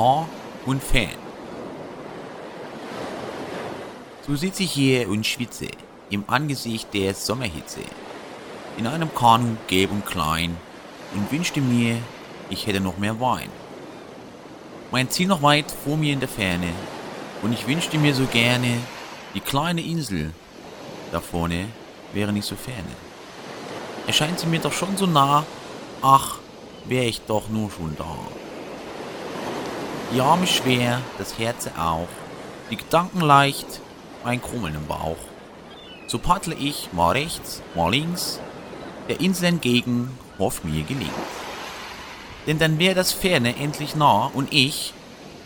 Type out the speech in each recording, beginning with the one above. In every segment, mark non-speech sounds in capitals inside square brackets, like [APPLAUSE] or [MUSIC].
nah und fern. So sitze ich hier und schwitze im Angesicht der Sommerhitze, in einem Kanu gelb und klein und wünschte mir, ich hätte noch mehr Wein. Mein Ziel noch weit vor mir in der Ferne und ich wünschte mir so gerne, die kleine Insel da vorne wäre nicht so ferne. Erscheint sie mir doch schon so nah, ach, wär ich doch nur schon da. Die Arme schwer, das Herz auch, die Gedanken leicht, ein Krummeln im Bauch. So paddle ich mal rechts, mal links, der Insel entgegen, hoff mir gelingt. Denn dann wär das Ferne endlich nah und ich,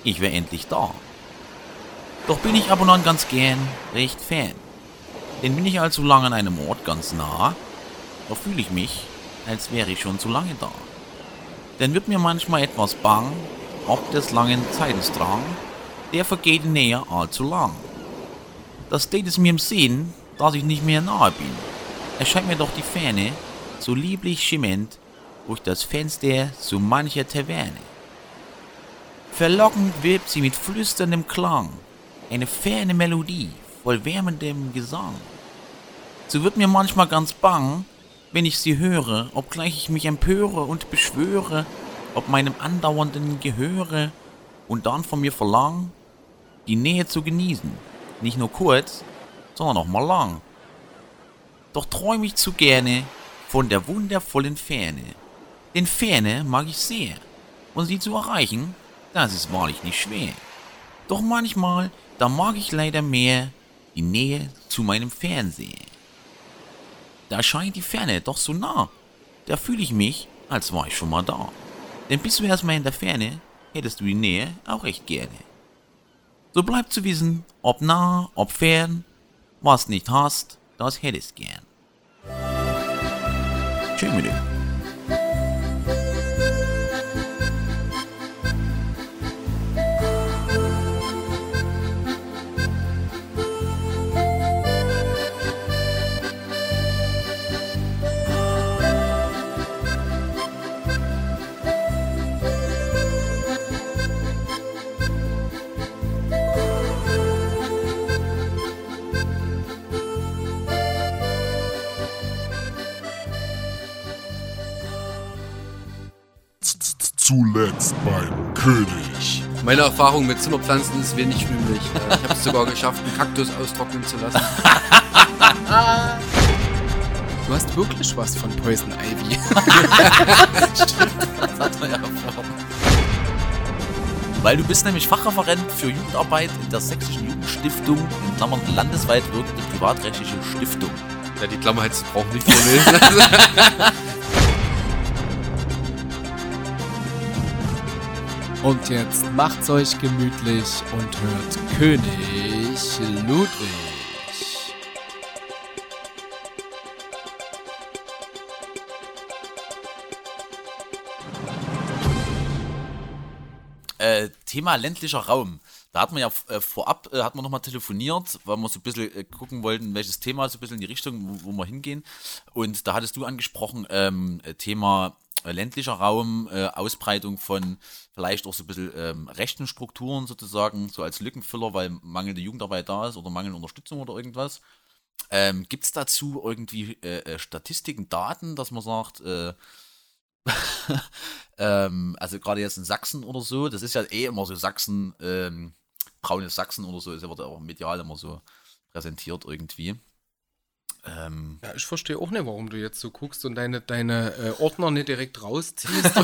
ich wär endlich da. Doch bin ich aber noch ganz gern recht fern. Denn bin ich allzu lang an einem Ort ganz nah, da fühle ich mich, als wäre ich schon zu lange da. Denn wird mir manchmal etwas bang, ob des langen Zeitensdrang, der vergeht näher allzu lang. Das steht es mir im Sinn, dass ich nicht mehr nahe bin. Erscheint mir doch die Ferne so lieblich schimmernd durch das Fenster so mancher Taverne. Verlockend wirbt sie mit flüsterndem Klang, eine ferne Melodie voll wärmendem Gesang. So wird mir manchmal ganz bang, wenn ich sie höre, obgleich ich mich empöre und beschwöre, ob meinem andauernden Gehöre und dann von mir verlang, die Nähe zu genießen, nicht nur kurz, sondern auch mal lang. Doch träum ich zu gerne von der wundervollen Ferne, denn Ferne mag ich sehr, und sie zu erreichen, das ist wahrlich nicht schwer. Doch manchmal, da mag ich leider mehr die Nähe zu meinem Fernseher. Da scheint die Ferne doch so nah, da fühle ich mich, als war ich schon mal da. Denn bist du erstmal in der Ferne, hättest du die Nähe auch recht gerne. So bleibt zu wissen, ob nah, ob fern, was nicht hast, das hättest gern. Schön Zuletzt beim König. Meine Erfahrung mit Zimmerpflanzen ist wenig rühmlich. Ich habe es sogar geschafft, einen Kaktus austrocknen zu lassen. Du hast wirklich was von Poison Ivy. [LAUGHS] Weil du bist nämlich Fachreferent für Jugendarbeit in der Sächsischen Jugendstiftung, in Klammern landesweit wirkende privatrechtliche Stiftung. Ja, die Klammer hättest du auch nicht vorlesen. [LAUGHS] Und jetzt macht's euch gemütlich und hört König Ludwig. Äh, Thema ländlicher Raum. Da hat man ja äh, vorab, äh, hat man nochmal telefoniert, weil wir so ein bisschen gucken wollten, welches Thema, so ein bisschen in die Richtung, wo, wo wir hingehen. Und da hattest du angesprochen, ähm, äh, Thema ländlicher Raum, äh, Ausbreitung von vielleicht auch so ein bisschen ähm, rechten Strukturen sozusagen, so als Lückenfüller, weil mangelnde Jugendarbeit da ist oder mangelnde Unterstützung oder irgendwas. Ähm, Gibt es dazu irgendwie äh, äh, Statistiken, Daten, dass man sagt, äh, [LAUGHS] ähm, also gerade jetzt in Sachsen oder so, das ist ja eh immer so Sachsen, ähm, braunes Sachsen oder so, ist ja auch medial immer so präsentiert irgendwie. Ähm, Ja, ich verstehe auch nicht, warum du jetzt so guckst und deine, deine äh, Ordner nicht direkt rausziehst. [LAUGHS]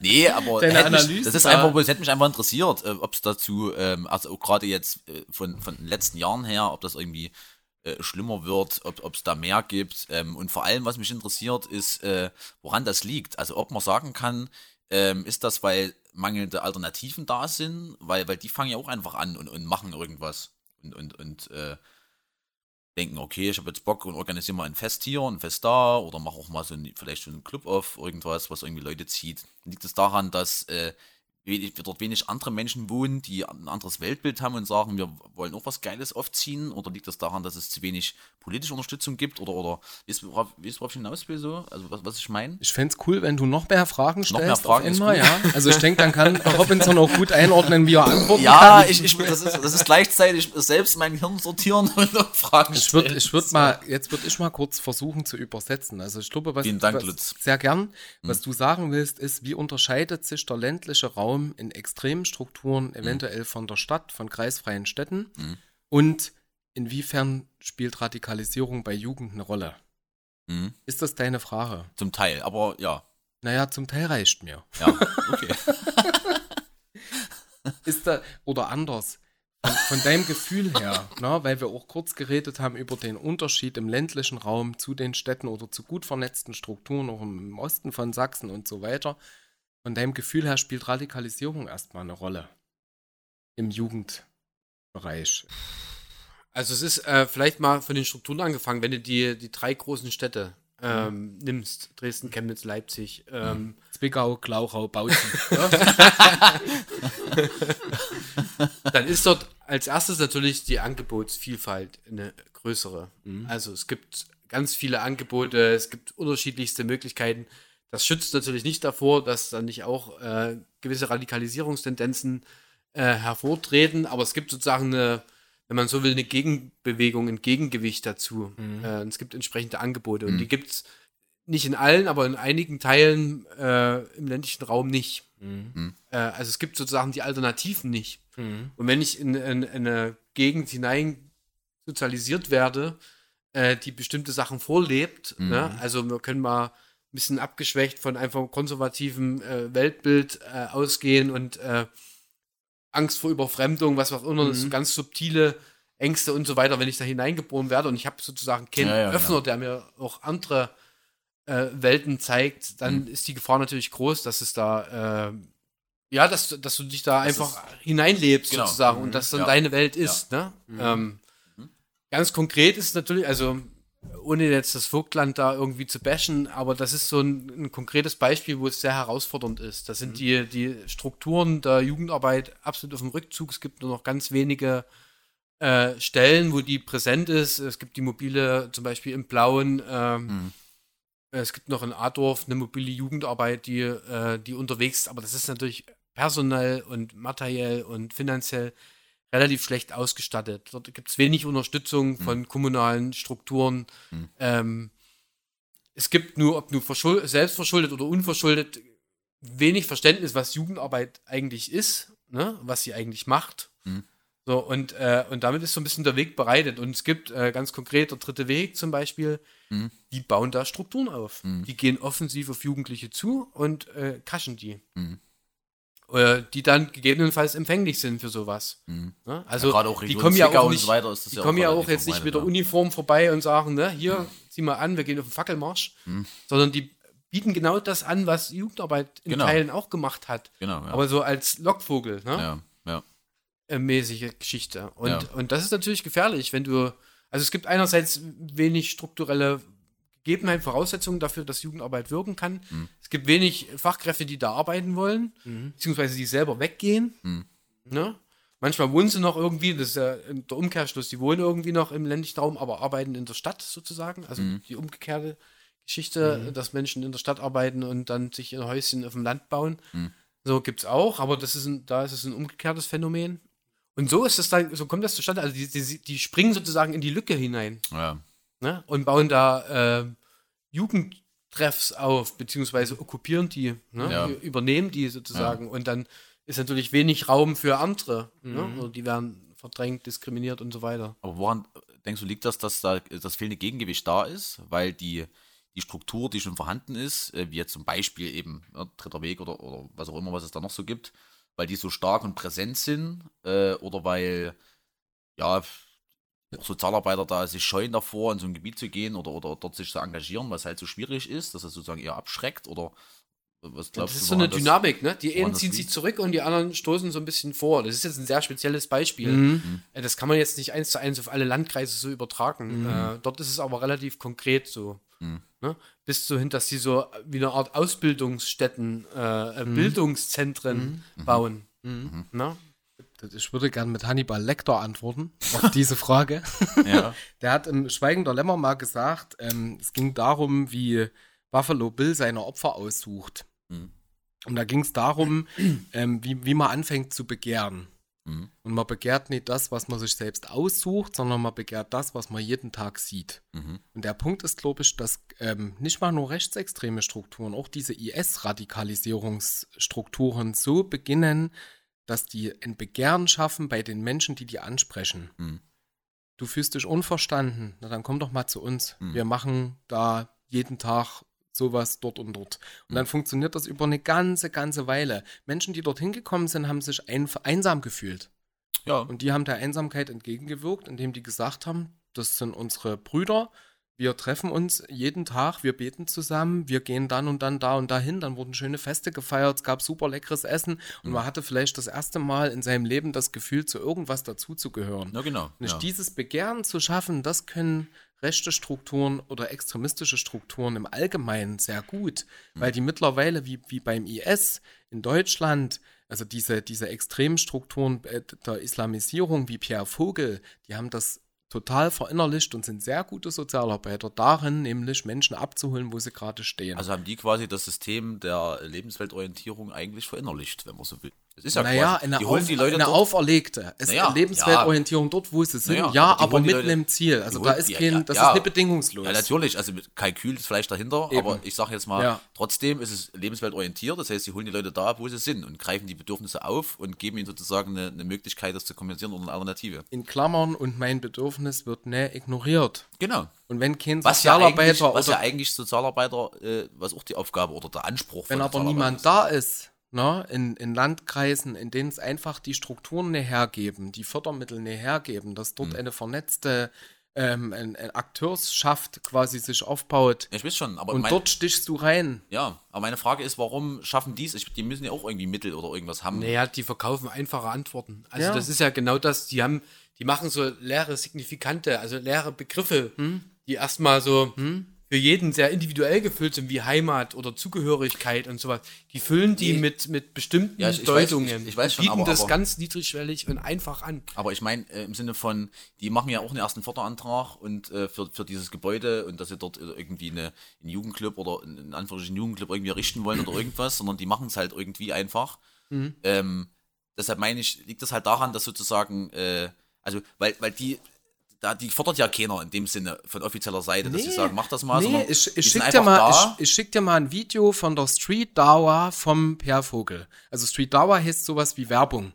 nee, aber mich, das ist einfach, es hätte mich einfach interessiert, äh, ob es dazu, ähm, also gerade jetzt äh, von, von den letzten Jahren her, ob das irgendwie äh, schlimmer wird, ob es da mehr gibt. Ähm, und vor allem, was mich interessiert, ist, äh, woran das liegt. Also ob man sagen kann, ähm, ist das, weil mangelnde Alternativen da sind, weil, weil die fangen ja auch einfach an und, und machen irgendwas. Und, und, und äh, denken, okay, ich habe jetzt Bock und organisiere mal ein Fest hier, ein Fest da oder mache auch mal so ein, vielleicht so einen Club auf, irgendwas, was irgendwie Leute zieht. Liegt es daran, dass äh, dort wenig andere Menschen wohnen, die ein anderes Weltbild haben und sagen, wir wollen auch was Geiles aufziehen? Oder liegt das daran, dass es zu wenig politische Unterstützung gibt? Oder, oder wie ist worauf wie ist worauf ich hinaus will so? Also was, was ich meine? Ich fände es cool, wenn du noch mehr Fragen stellst. mehr Fragen einmal, ja. Also ich denke, dann kann [LAUGHS] Robinson auch gut einordnen, wie er antworten Ja, kann. ich, ich, das, ist, das ist gleichzeitig selbst mein Hirn sortieren und noch Fragen Ich würde stellen. ich würd mal, jetzt würde ich mal kurz versuchen zu übersetzen. Also ich glaube, was, Vielen Dank, was Lutz. sehr gern, was du sagen willst, ist, wie unterscheidet sich der ländliche Raum in extremen Strukturen eventuell von der Stadt, von kreisfreien Städten und inwiefern spielt Radikalisierung bei Jugend eine Rolle? Mhm. Ist das deine Frage? Zum Teil, aber ja. Naja, zum Teil reicht mir. Ja, okay. [LAUGHS] Ist da, oder anders, von, von deinem Gefühl her, ne, weil wir auch kurz geredet haben über den Unterschied im ländlichen Raum zu den Städten oder zu gut vernetzten Strukturen, auch im Osten von Sachsen und so weiter. Von deinem Gefühl her spielt Radikalisierung erstmal eine Rolle im Jugendbereich. Also es ist äh, vielleicht mal von den Strukturen angefangen, wenn du die, die drei großen Städte ähm, nimmst, Dresden, Chemnitz, Leipzig, ähm, Zwickau, Glauchau, Bautzen. [LAUGHS] [LAUGHS] dann ist dort als erstes natürlich die Angebotsvielfalt eine größere. Also es gibt ganz viele Angebote, es gibt unterschiedlichste Möglichkeiten. Das schützt natürlich nicht davor, dass dann nicht auch äh, gewisse Radikalisierungstendenzen äh, hervortreten, aber es gibt sozusagen eine, wenn man so will, eine Gegenbewegung, ein Gegengewicht dazu. Äh, es gibt entsprechende Angebote und die gibt es nicht in allen, aber in einigen Teilen äh, im ländlichen Raum nicht. Äh, also es gibt sozusagen die Alternativen nicht. Und wenn ich in, in, in eine Gegend hinein sozialisiert werde, äh, die bestimmte Sachen vorlebt, ne? also wir können mal bisschen abgeschwächt von einfach konservativen äh, Weltbild äh, ausgehen und äh, Angst vor Überfremdung, was auch immer, so ganz subtile Ängste und so weiter, wenn ich da hineingeboren werde und ich habe sozusagen keinen Ja, ja, Öffner, genau. der mir auch andere äh, Welten zeigt, dann ist die Gefahr natürlich groß, dass es da, äh, ja, dass, dass du dich da einfach hineinlebst Genau. sozusagen Mhm. und das dann Ja. deine Welt ist. Ne? Ähm, Ganz konkret ist es natürlich, also ohne jetzt das Vogtland da irgendwie zu bashen, aber das ist so ein, ein konkretes Beispiel, wo es sehr herausfordernd ist. Das sind die, die Strukturen der Jugendarbeit absolut auf dem Rückzug. Es gibt nur noch ganz wenige äh, Stellen, wo die präsent ist. Es gibt die mobile, zum Beispiel im Blauen. Ähm, Es gibt noch in Adorf eine mobile Jugendarbeit, die, äh, die unterwegs ist, aber das ist natürlich personell und materiell und finanziell relativ schlecht ausgestattet. Dort gibt es wenig Unterstützung von kommunalen Strukturen. Ähm, es gibt nur, ob nur verschuld selbstverschuldet oder unverschuldet, wenig Verständnis, was Jugendarbeit eigentlich ist, ne? was sie eigentlich macht. So, und, äh, und damit ist so ein bisschen der Weg bereitet. Und es gibt äh, ganz konkret der dritte Weg zum Beispiel, die bauen da Strukturen auf. Die gehen offensiv auf Jugendliche zu und äh, kaschen die. Die dann gegebenenfalls empfänglich sind für sowas. Ne? Also Ja, gerade auch die kommen ja auch nicht, so weiter ist das die ja auch kommen ja auch jetzt nicht mit der ja. Uniform vorbei und sagen, ne, hier, zieh mal an, wir gehen auf den Fackelmarsch. Sondern die bieten genau das an, was Jugendarbeit in Genau. Teilen auch gemacht hat. Genau, ja. Aber so als Lockvogel, ne? ja, äh, mäßige Geschichte. Und, und das ist natürlich gefährlich, wenn du. Also es gibt einerseits wenig strukturelle Gegebenheiten, Voraussetzungen dafür, dass Jugendarbeit wirken kann. Mhm. Es gibt wenig Fachkräfte, die da arbeiten wollen, beziehungsweise die selber weggehen. Mhm. Ne? Manchmal wohnen sie noch irgendwie, das ist ja der Umkehrschluss, die wohnen irgendwie noch im ländlichen Raum, aber arbeiten in der Stadt sozusagen. Also Mhm. die umgekehrte Geschichte, dass Menschen in der Stadt arbeiten und dann sich ein Häuschen auf dem Land bauen. Mhm. So gibt es auch, aber das ist ein, da ist es ein umgekehrtes Phänomen. Und so ist es dann, so kommt das zustande. Also die, die, die springen sozusagen in die Lücke hinein ja. ne? und bauen da äh, Jugendtreffs auf, beziehungsweise okkupieren die, ne? Ja. Übernehmen die sozusagen. Und dann ist natürlich wenig Raum für andere. Ne? Oder die werden verdrängt, diskriminiert und so weiter. Aber woran denkst du, liegt das, dass da das fehlende Gegengewicht da ist? Weil die, die Struktur, die schon vorhanden ist, äh, wie jetzt zum Beispiel eben ja, Dritter Weg oder, oder was auch immer, was es da noch so gibt, weil die so stark und präsent sind äh, oder weil ja auch Sozialarbeiter da sich scheuen davor, in so ein Gebiet zu gehen oder, oder dort sich zu engagieren, was halt so schwierig ist, dass es sozusagen eher abschreckt oder Was Das glaubst ist du, so eine das- Dynamik, ne? Die einen das ziehen sich zurück und die anderen stoßen so ein bisschen vor. Das ist jetzt ein sehr spezielles Beispiel. Mhm. Äh, Das kann man jetzt nicht eins zu eins auf alle Landkreise so übertragen. Mhm. Äh, dort ist es aber relativ konkret so. Ne? Bis so hin, dass sie so wie eine Art Ausbildungsstätten, äh, äh, Mhm. Bildungszentren bauen. Ne? Ich würde gern mit Hannibal Lecter antworten auf [LAUGHS] diese Frage. Ja. [LAUGHS] Der hat im Schweigen der Lämmer mal gesagt, ähm, es ging darum, wie Buffalo Bill seine Opfer aussucht. Mhm. Und da ging es darum, [CLEARS THROAT] ähm, wie, wie man anfängt zu begehren. Mhm. Und man begehrt nicht das, was man sich selbst aussucht, sondern man begehrt das, was man jeden Tag sieht. Mhm. Und der Punkt ist, glaube ich, dass ähm, nicht mal nur rechtsextreme Strukturen, auch diese IS-Radikalisierungsstrukturen so beginnen, dass die ein Begehren schaffen bei den Menschen, die die ansprechen. Mhm. Du fühlst dich unverstanden, na dann komm doch mal zu uns. Mhm. Wir machen da jeden Tag sowas dort und dort. Und Mhm. dann funktioniert das über eine ganze, ganze Weile. Menschen, die dorthin gekommen sind, haben sich ein, einsam gefühlt. ja. Und die haben der Einsamkeit entgegengewirkt, indem die gesagt haben, das sind unsere Brüder, wir treffen uns jeden Tag, wir beten zusammen, wir gehen dann und dann da und dahin, dann wurden schöne Feste gefeiert, es gab super leckeres Essen und Mhm. man hatte vielleicht das erste Mal in seinem Leben das Gefühl, zu irgendwas dazuzugehören. Na genau. Nicht ja. dieses Begehren zu schaffen, das können rechte Strukturen oder extremistische Strukturen im Allgemeinen sehr gut, Mhm. weil die mittlerweile, wie, wie beim IS in Deutschland, also diese, diese extremen Strukturen äh, der Islamisierung wie Pierre Vogel, die haben das total verinnerlicht und sind sehr gute Sozialarbeiter darin, nämlich Menschen abzuholen, wo sie gerade stehen. Also haben die quasi das System der Lebensweltorientierung eigentlich verinnerlicht, wenn man so will. Es ist ja naja, quasi, eine, die holen auf, die Leute eine dort, auferlegte. Es Naja, ist Lebensweltorientierung dort, wo sie sind, Naja, ja, aber mit Leute- einem Ziel. Also holen- da ist ja, kein, ja, das ja. ist nicht bedingungslos. Ja, natürlich, also mit Kalkül ist vielleicht dahinter, Eben. aber ich sage jetzt mal, Ja. trotzdem ist es lebensweltorientiert, das heißt, sie holen die Leute da, wo sie sind und greifen die Bedürfnisse auf und geben ihnen sozusagen eine, eine Möglichkeit, das zu kompensieren oder eine Alternative. in Klammern und mein Bedürfnis wird ne ignoriert. Genau. Und wenn kein Was ja eigentlich, Sozialarbeiter was ja oder eigentlich Sozialarbeiter, äh, was auch die Aufgabe oder der Anspruch wenn aber niemand da ist, ne, in, in Landkreisen, in denen es einfach die Strukturen nicht hergeben, die Fördermittel nicht hergeben, dass Hm. dort eine vernetzte ähm, ein, ein Akteurschaft quasi sich aufbaut ich weiß schon, aber und mein, dort stichst du rein. ja, aber meine Frage ist, warum schaffen die es? Die müssen ja auch irgendwie Mittel oder irgendwas haben. Naja, die verkaufen einfache Antworten. Also Ja. das ist ja genau das, die haben, die machen so leere Signifikante, also leere Begriffe, die erstmal so für jeden sehr individuell gefüllt sind, wie Heimat oder Zugehörigkeit und sowas. Die füllen die Nee. mit, mit bestimmten Ja, ich- ich weiß- Deutungen. ich- ich weiß und schon, bieten aber- das aber- ganz niedrigschwellig und einfach an. Aber ich meine, äh, im Sinne von, die machen ja auch einen ersten Förderantrag und äh, für, für dieses Gebäude und dass sie dort äh, irgendwie eine, einen Jugendclub oder einen in Anführungsstrichen Jugendclub irgendwie errichten wollen oder irgendwas, sondern die machen es halt irgendwie einfach. Ähm, deshalb meine ich, liegt das halt daran, dass sozusagen, äh, also, weil, weil die, da, die fordert ja keiner in dem Sinne von offizieller Seite, dass sie sagen, mach das mal, Nee, ich, ich schick dir einfach mal, da. ich, ich schick dir mal ein Video von der Street Dauer vom Per Vogel. Also Street Dauer heißt sowas wie Werbung.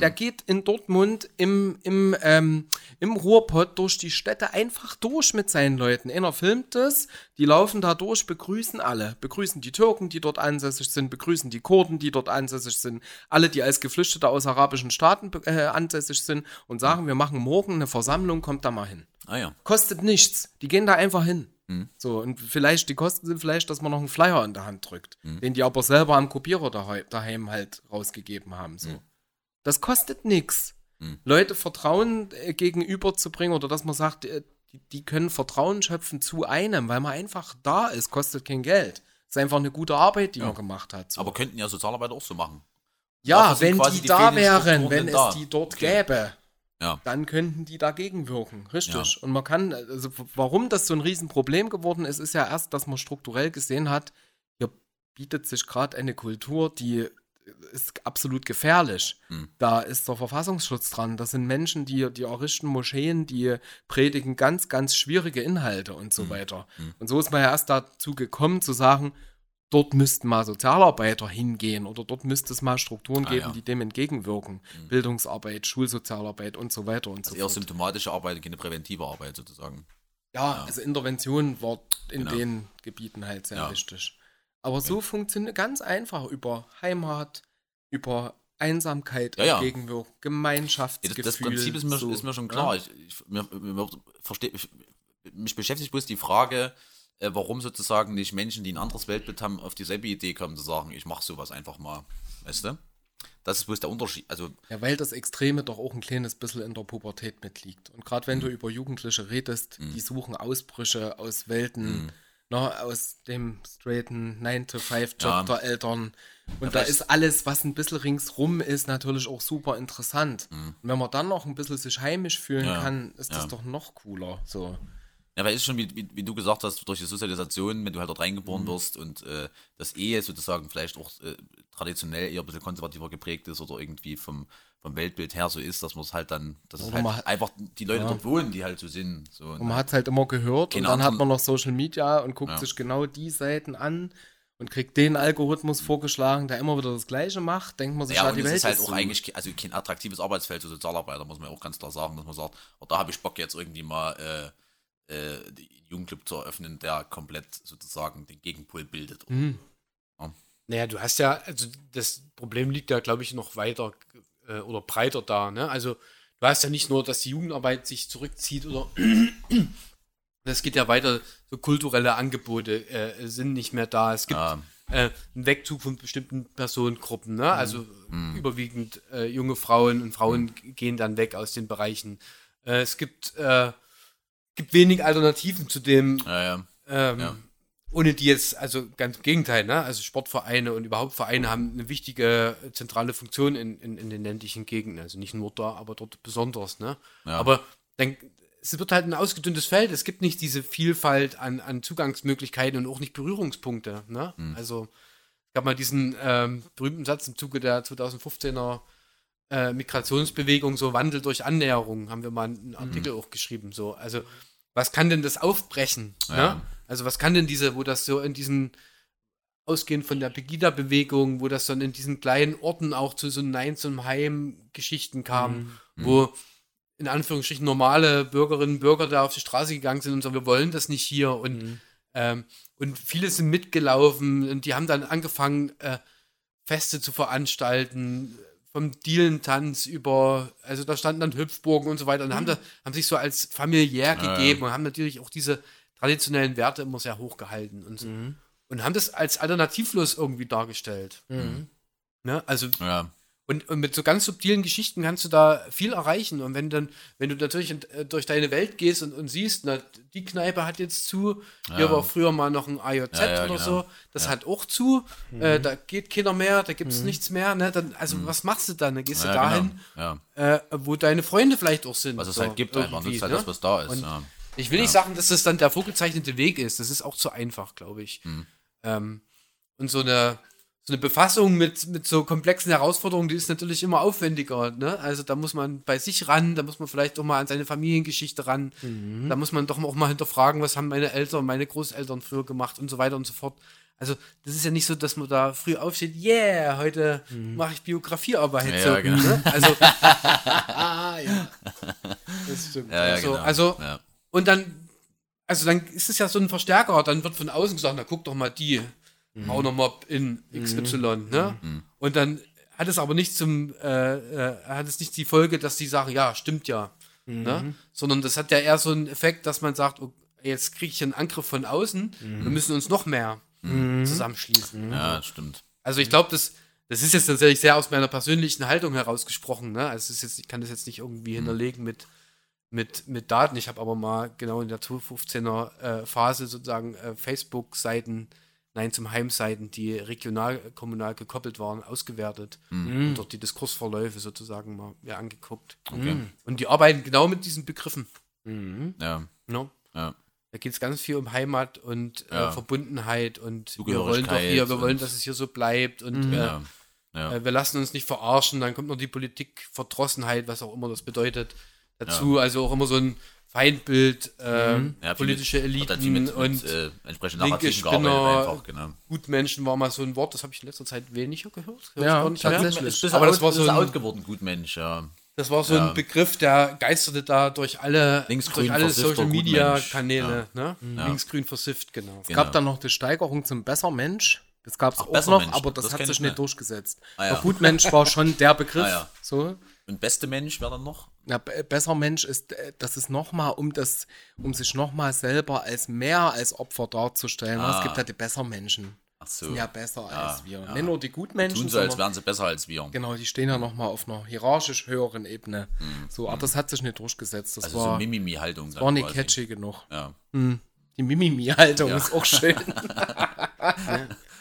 Der geht in Dortmund im, im, ähm, im Ruhrpott durch die Städte einfach durch mit seinen Leuten. Einer filmt das, die laufen da durch, begrüßen alle. Begrüßen die Türken, die dort ansässig sind, begrüßen die Kurden, die dort ansässig sind, alle, die als Geflüchtete aus arabischen Staaten äh, ansässig sind und sagen, wir machen morgen eine Versammlung, kommt da mal hin Ah ja. kostet nichts. Die gehen da einfach hin. Mhm. So, und vielleicht, die Kosten sind vielleicht, dass man noch einen Flyer in der Hand drückt, Mhm. den die aber selber am Kopierer daheim, daheim halt rausgegeben haben. So. Das kostet nichts. Mhm. Leute Vertrauen äh, gegenüberzubringen oder dass man sagt, äh, die, die können Vertrauen schöpfen zu einem, weil man einfach da ist, kostet kein Geld. ist einfach eine gute Arbeit, die Ja. man gemacht hat. So. Aber könnten ja Sozialarbeiter auch so machen. ja, wenn die, die da wären, wenn es da. die dort Okay. gäbe, Ja. dann könnten die dagegen wirken. Richtig. Ja. Und man kann, also warum das so ein Riesenproblem geworden ist, ist ja erst, dass man strukturell gesehen hat, hier bietet sich gerade eine Kultur, die ist absolut gefährlich. Hm. Da ist der Verfassungsschutz dran. Das sind Menschen, die, die errichten Moscheen, die predigen ganz, ganz schwierige Inhalte und Hm. so weiter. Und so ist man ja erst dazu gekommen, zu sagen, dort müssten mal Sozialarbeiter hingehen oder dort müsste es mal Strukturen Ah, geben, ja. Hm. die dem entgegenwirken. Bildungsarbeit, Schulsozialarbeit und so weiter und Also so eher fort. symptomatische Arbeit, keine präventive Arbeit sozusagen. Ja, also Intervention war in Genau. den Gebieten halt sehr Ja. wichtig. Aber so funktioniert ganz einfach über Heimat, über Einsamkeit Ja, ja. entgegenwirken, Ja, Gemeinschaftsgefühl. das, das Prinzip ist mir, so, ist mir schon ja. klar. Ich, ich, mir, mir, versteh, ich, mich beschäftigt bloß die Frage, äh, warum sozusagen nicht Menschen, die ein anderes Weltbild haben, auf dieselbe Idee kommen, zu sagen, ich mache sowas einfach mal. Weißt du? Das ist bloß der Unterschied. Also, Ja, weil das Extreme doch auch ein kleines bisschen in der Pubertät mitliegt. Und gerade Mhm. wenn du über Jugendliche redest, die suchen Ausbrüche aus Welten, ne, aus dem straighten 9-to-5-Job Ja. der Eltern. Und da vielleicht- ist alles, was ein bisschen ringsrum ist, natürlich auch super interessant. Und wenn man dann noch ein bisschen sich heimisch fühlen Mhm. Ja. kann, ist das Ja. doch noch cooler. So. Ja, weil es ist schon, wie, wie, wie du gesagt hast, durch die Sozialisation, wenn du halt dort reingeboren Mhm. wirst und äh, das Ehe sozusagen vielleicht auch äh, traditionell eher ein bisschen konservativer geprägt ist oder irgendwie vom, vom Weltbild her so ist, dass man es halt dann, dass es halt man- einfach die Leute Ja. dort wohnen, die halt so sind. So, Und man hat es halt immer gehört Keine und dann hat anderen- man noch Social Media und guckt Ja. sich genau die Seiten an und kriegt den Algorithmus vorgeschlagen, der immer wieder das Gleiche macht. Denkt man sich, ja, ja, und die Welt ist halt auch so. eigentlich also kein attraktives Arbeitsfeld für Sozialarbeiter, muss man ja auch ganz klar sagen, dass man sagt, oh, da habe ich Bock jetzt irgendwie mal äh, äh, Jugendclub zu eröffnen, der komplett sozusagen den Gegenpol bildet. Mhm. Naja, du hast ja, also das Problem liegt ja, glaube ich, noch weiter äh, oder breiter da. Ne? Also du hast ja nicht nur, dass die Jugendarbeit sich zurückzieht oder [CLEARS THROAT] es geht ja weiter, so kulturelle Angebote äh, sind nicht mehr da. Es gibt Ja. äh, einen Wegzug von bestimmten Personengruppen, ne? also überwiegend äh, junge Frauen und Frauen gehen dann weg aus den Bereichen. Äh, es gibt, äh, gibt wenig Alternativen zu dem, Ja, ja. ähm, Ja. Ohne die jetzt, also ganz im Gegenteil, ne? Also Sportvereine und überhaupt Vereine haben eine wichtige äh, zentrale Funktion in, in, in den ländlichen Gegenden. Also nicht nur da, aber dort besonders, ne? Aber dann, es wird halt ein ausgedünntes Feld. Es gibt nicht diese Vielfalt an, an Zugangsmöglichkeiten und auch nicht Berührungspunkte, ne? Hm. Also es gab mal diesen ähm, berühmten Satz im Zuge der 2015er äh, Migrationsbewegung, so Wandel durch Annäherung, haben wir mal einen Artikel auch geschrieben. So, also was kann denn das aufbrechen? Ja. Ne? Also was kann denn diese, wo das so in diesen ausgehend von der Pegida-Bewegung, wo das dann in diesen kleinen Orten auch zu so Nein zum Heim-Geschichten kam, wo in Anführungsstrichen normale Bürgerinnen und Bürger da auf die Straße gegangen sind und so, wir wollen das nicht hier und ähm, und viele sind mitgelaufen und die haben dann angefangen, äh, Feste zu veranstalten, vom Dielentanz über, also da standen dann Hüpfburgen und so weiter und haben, da, haben sich so als familiär Ja, gegeben und haben natürlich auch diese traditionellen Werte immer sehr hoch gehalten und, so. und haben das als alternativlos irgendwie dargestellt. Ne? Also ja. Und, und mit so ganz subtilen Geschichten kannst du da viel erreichen. Und wenn dann, wenn du natürlich äh, durch deine Welt gehst und, und siehst, na, die Kneipe hat jetzt zu, hier Ja. war früher mal noch ein AJZ Ja, ja, oder genau. so, das hat auch zu, äh, da geht keiner mehr, da gibt es nichts mehr, ne? Dann, also was machst du dann? Dann gehst du ja, dahin, Genau. Ja. äh, wo deine Freunde vielleicht auch sind. Was es so, halt gibt einfach, nutzt halt ne? das, was da ist. Und ja. Ich will nicht sagen, dass das dann der vorgezeichnete Weg ist. Das ist auch zu einfach, glaube ich. Hm. Ähm, und so eine, so eine Befassung mit, mit so komplexen Herausforderungen, die ist natürlich immer aufwendiger. Ne? Also da muss man bei sich ran, da muss man vielleicht auch mal an seine Familiengeschichte ran. Mhm. Da muss man doch auch mal hinterfragen, was haben meine Eltern, meine Großeltern früher gemacht und so weiter und so fort. Also das ist ja nicht so, dass man da früh aufsteht, yeah, heute mache ich Biografiearbeit. Mhm. Ja, so, ja, genau. ne? Also [LAUGHS] Ah, ja. Das stimmt. Ja, ja, so, genau. also ja. und dann, also dann ist es ja so ein Verstärker, dann wird von außen gesagt, na guck doch mal die, Mob in XY, ne? Und dann hat es aber nicht zum, äh, äh, hat es nicht die Folge, dass die sagen, ja, stimmt ja, ne? Sondern das hat ja eher so einen Effekt, dass man sagt, oh, jetzt kriege ich einen Angriff von außen, wir müssen uns noch mehr zusammenschließen. ja, stimmt. Also ich glaube, das, das ist jetzt tatsächlich sehr aus meiner persönlichen Haltung herausgesprochen. Ne? Also es ist jetzt, ich kann das jetzt nicht irgendwie hinterlegen mit, mit, mit Daten. Ich habe aber mal genau in der 2015er äh, Phase sozusagen äh, Facebook-Seiten, nein, zum Heimseiten, die regional, kommunal gekoppelt waren, ausgewertet und dort die Diskursverläufe sozusagen mal mir angeguckt. Okay. Und die arbeiten genau mit diesen Begriffen. Ja, Ne? ja. Da geht es ganz viel um Heimat und Ja. äh, Verbundenheit und wir wollen doch hier, wir wollen, dass es hier so bleibt und äh, Ja. Ja. äh, wir lassen uns nicht verarschen, dann kommt noch die Politikverdrossenheit, was auch immer das bedeutet, dazu. Also auch immer so ein Feindbild, äh, Ja, politische Eliten mit, und mit, äh, entsprechend linke Spinner, einfach, genau. Gutmenschen war mal so ein Wort, das habe ich in letzter Zeit weniger gehört. Ja, mehr. tatsächlich. Ist Aber das out, war so ist ein- out geworden, gut Mensch, ja. Das war so Ja. ein Begriff, der geisterte da durch alle, durch alle Social Media Gutmensch. Kanäle. Ne? Ja. Linksgrün versifft, genau. Es Genau. gab dann noch die Steigerung zum Bessermensch. Das gab es auch noch, aber das, das hat sich ich nicht nicht. durchgesetzt. Ah, ja. Der Gutmensch war schon der [LAUGHS] Begriff. Ah, ja. So. Und beste Mensch wäre dann noch? Ja, be- besser Mensch ist, äh, das ist nochmal, um das, um sich nochmal selber als mehr als Opfer darzustellen. Ah. Es gibt ja die besser Menschen. Ach so. Sind ja besser Ja, als wir. ja. Nicht nur die Gutmenschen, Tun so, als wären sie besser als wir. genau, die stehen ja nochmal auf einer hierarchisch höheren Ebene. So, aber das hat sich nicht durchgesetzt. Das Mhm. Also so war, Mimimi-Haltung. dann war nicht quasi. catchy genug. Ja. Die Mimimi-Haltung ist auch schön. [LAUGHS]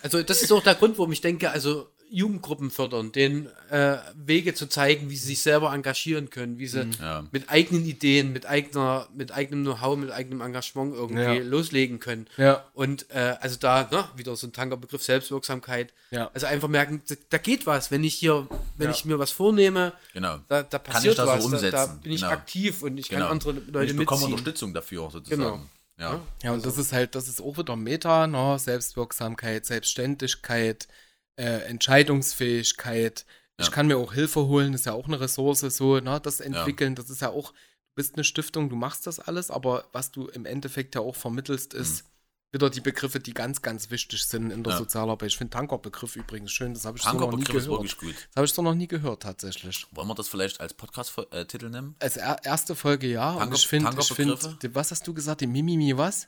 Also das ist auch der Grund, warum ich denke, also Jugendgruppen fördern, denen äh, Wege zu zeigen, wie sie sich selber engagieren können, wie sie Ja. mit eigenen Ideen, mit eigener, mit eigenem Know-how, mit eigenem Engagement irgendwie Ja. loslegen können. Ja. Und äh, also da, ne, wieder so ein Tankerbegriff Selbstwirksamkeit. Ja. Also einfach merken, da, da geht was, wenn ich hier, wenn Ja. ich mir was vornehme, Genau. da, da Kann passiert ich das so was, da, da umsetzen? bin ich Genau. aktiv und ich Genau. kann andere Und Leute ich bekomme mitziehen. Unterstützung dafür, sozusagen. Genau. Ja. Ja, und das ist halt, das ist auch wieder Meta, ne? Selbstwirksamkeit, Selbstständigkeit, äh, Entscheidungsfähigkeit. Ich Ja. kann mir auch Hilfe holen, ist ja auch eine Ressource, so, ne? Das entwickeln, das ist ja auch, du bist eine Stiftung, du machst das alles, aber was du im Endeffekt ja auch vermittelst, ist wieder die Begriffe, die ganz, ganz wichtig sind in der Mhm. Ja. Sozialarbeit. Ich finde Tankerbegriff übrigens schön, das habe ich so noch nie Tankerbegriff ist gehört. wirklich gut. Das habe ich so noch nie gehört, tatsächlich. Wollen wir das vielleicht als Podcast-Titel nehmen? Als er erste Folge ja, und Tanker- ich finde, ich finde, die- was hast du gesagt, die Mimimi was?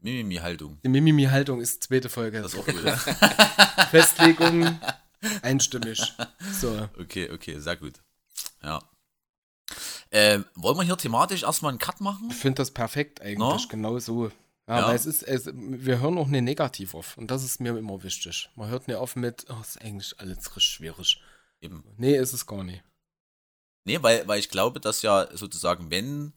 Mimimi-Haltung. Die Mimimi-Haltung ist zweite Folge. Das ist auch gut. ja. [LAUGHS] Festlegung einstimmig. So. okay, okay, sehr gut. Ja. Äh, wollen wir hier thematisch erstmal einen Cut machen? Ich finde das perfekt eigentlich, No? genau so. Ja, Ja. weil es ist, es, wir hören auch nicht negativ auf und das ist mir immer wichtig. Man hört nicht auf mit, oh, ist eigentlich alles richtig schwierig. Eben. Nee, ist es gar nicht. Nee, weil, weil ich glaube, dass ja sozusagen, wenn,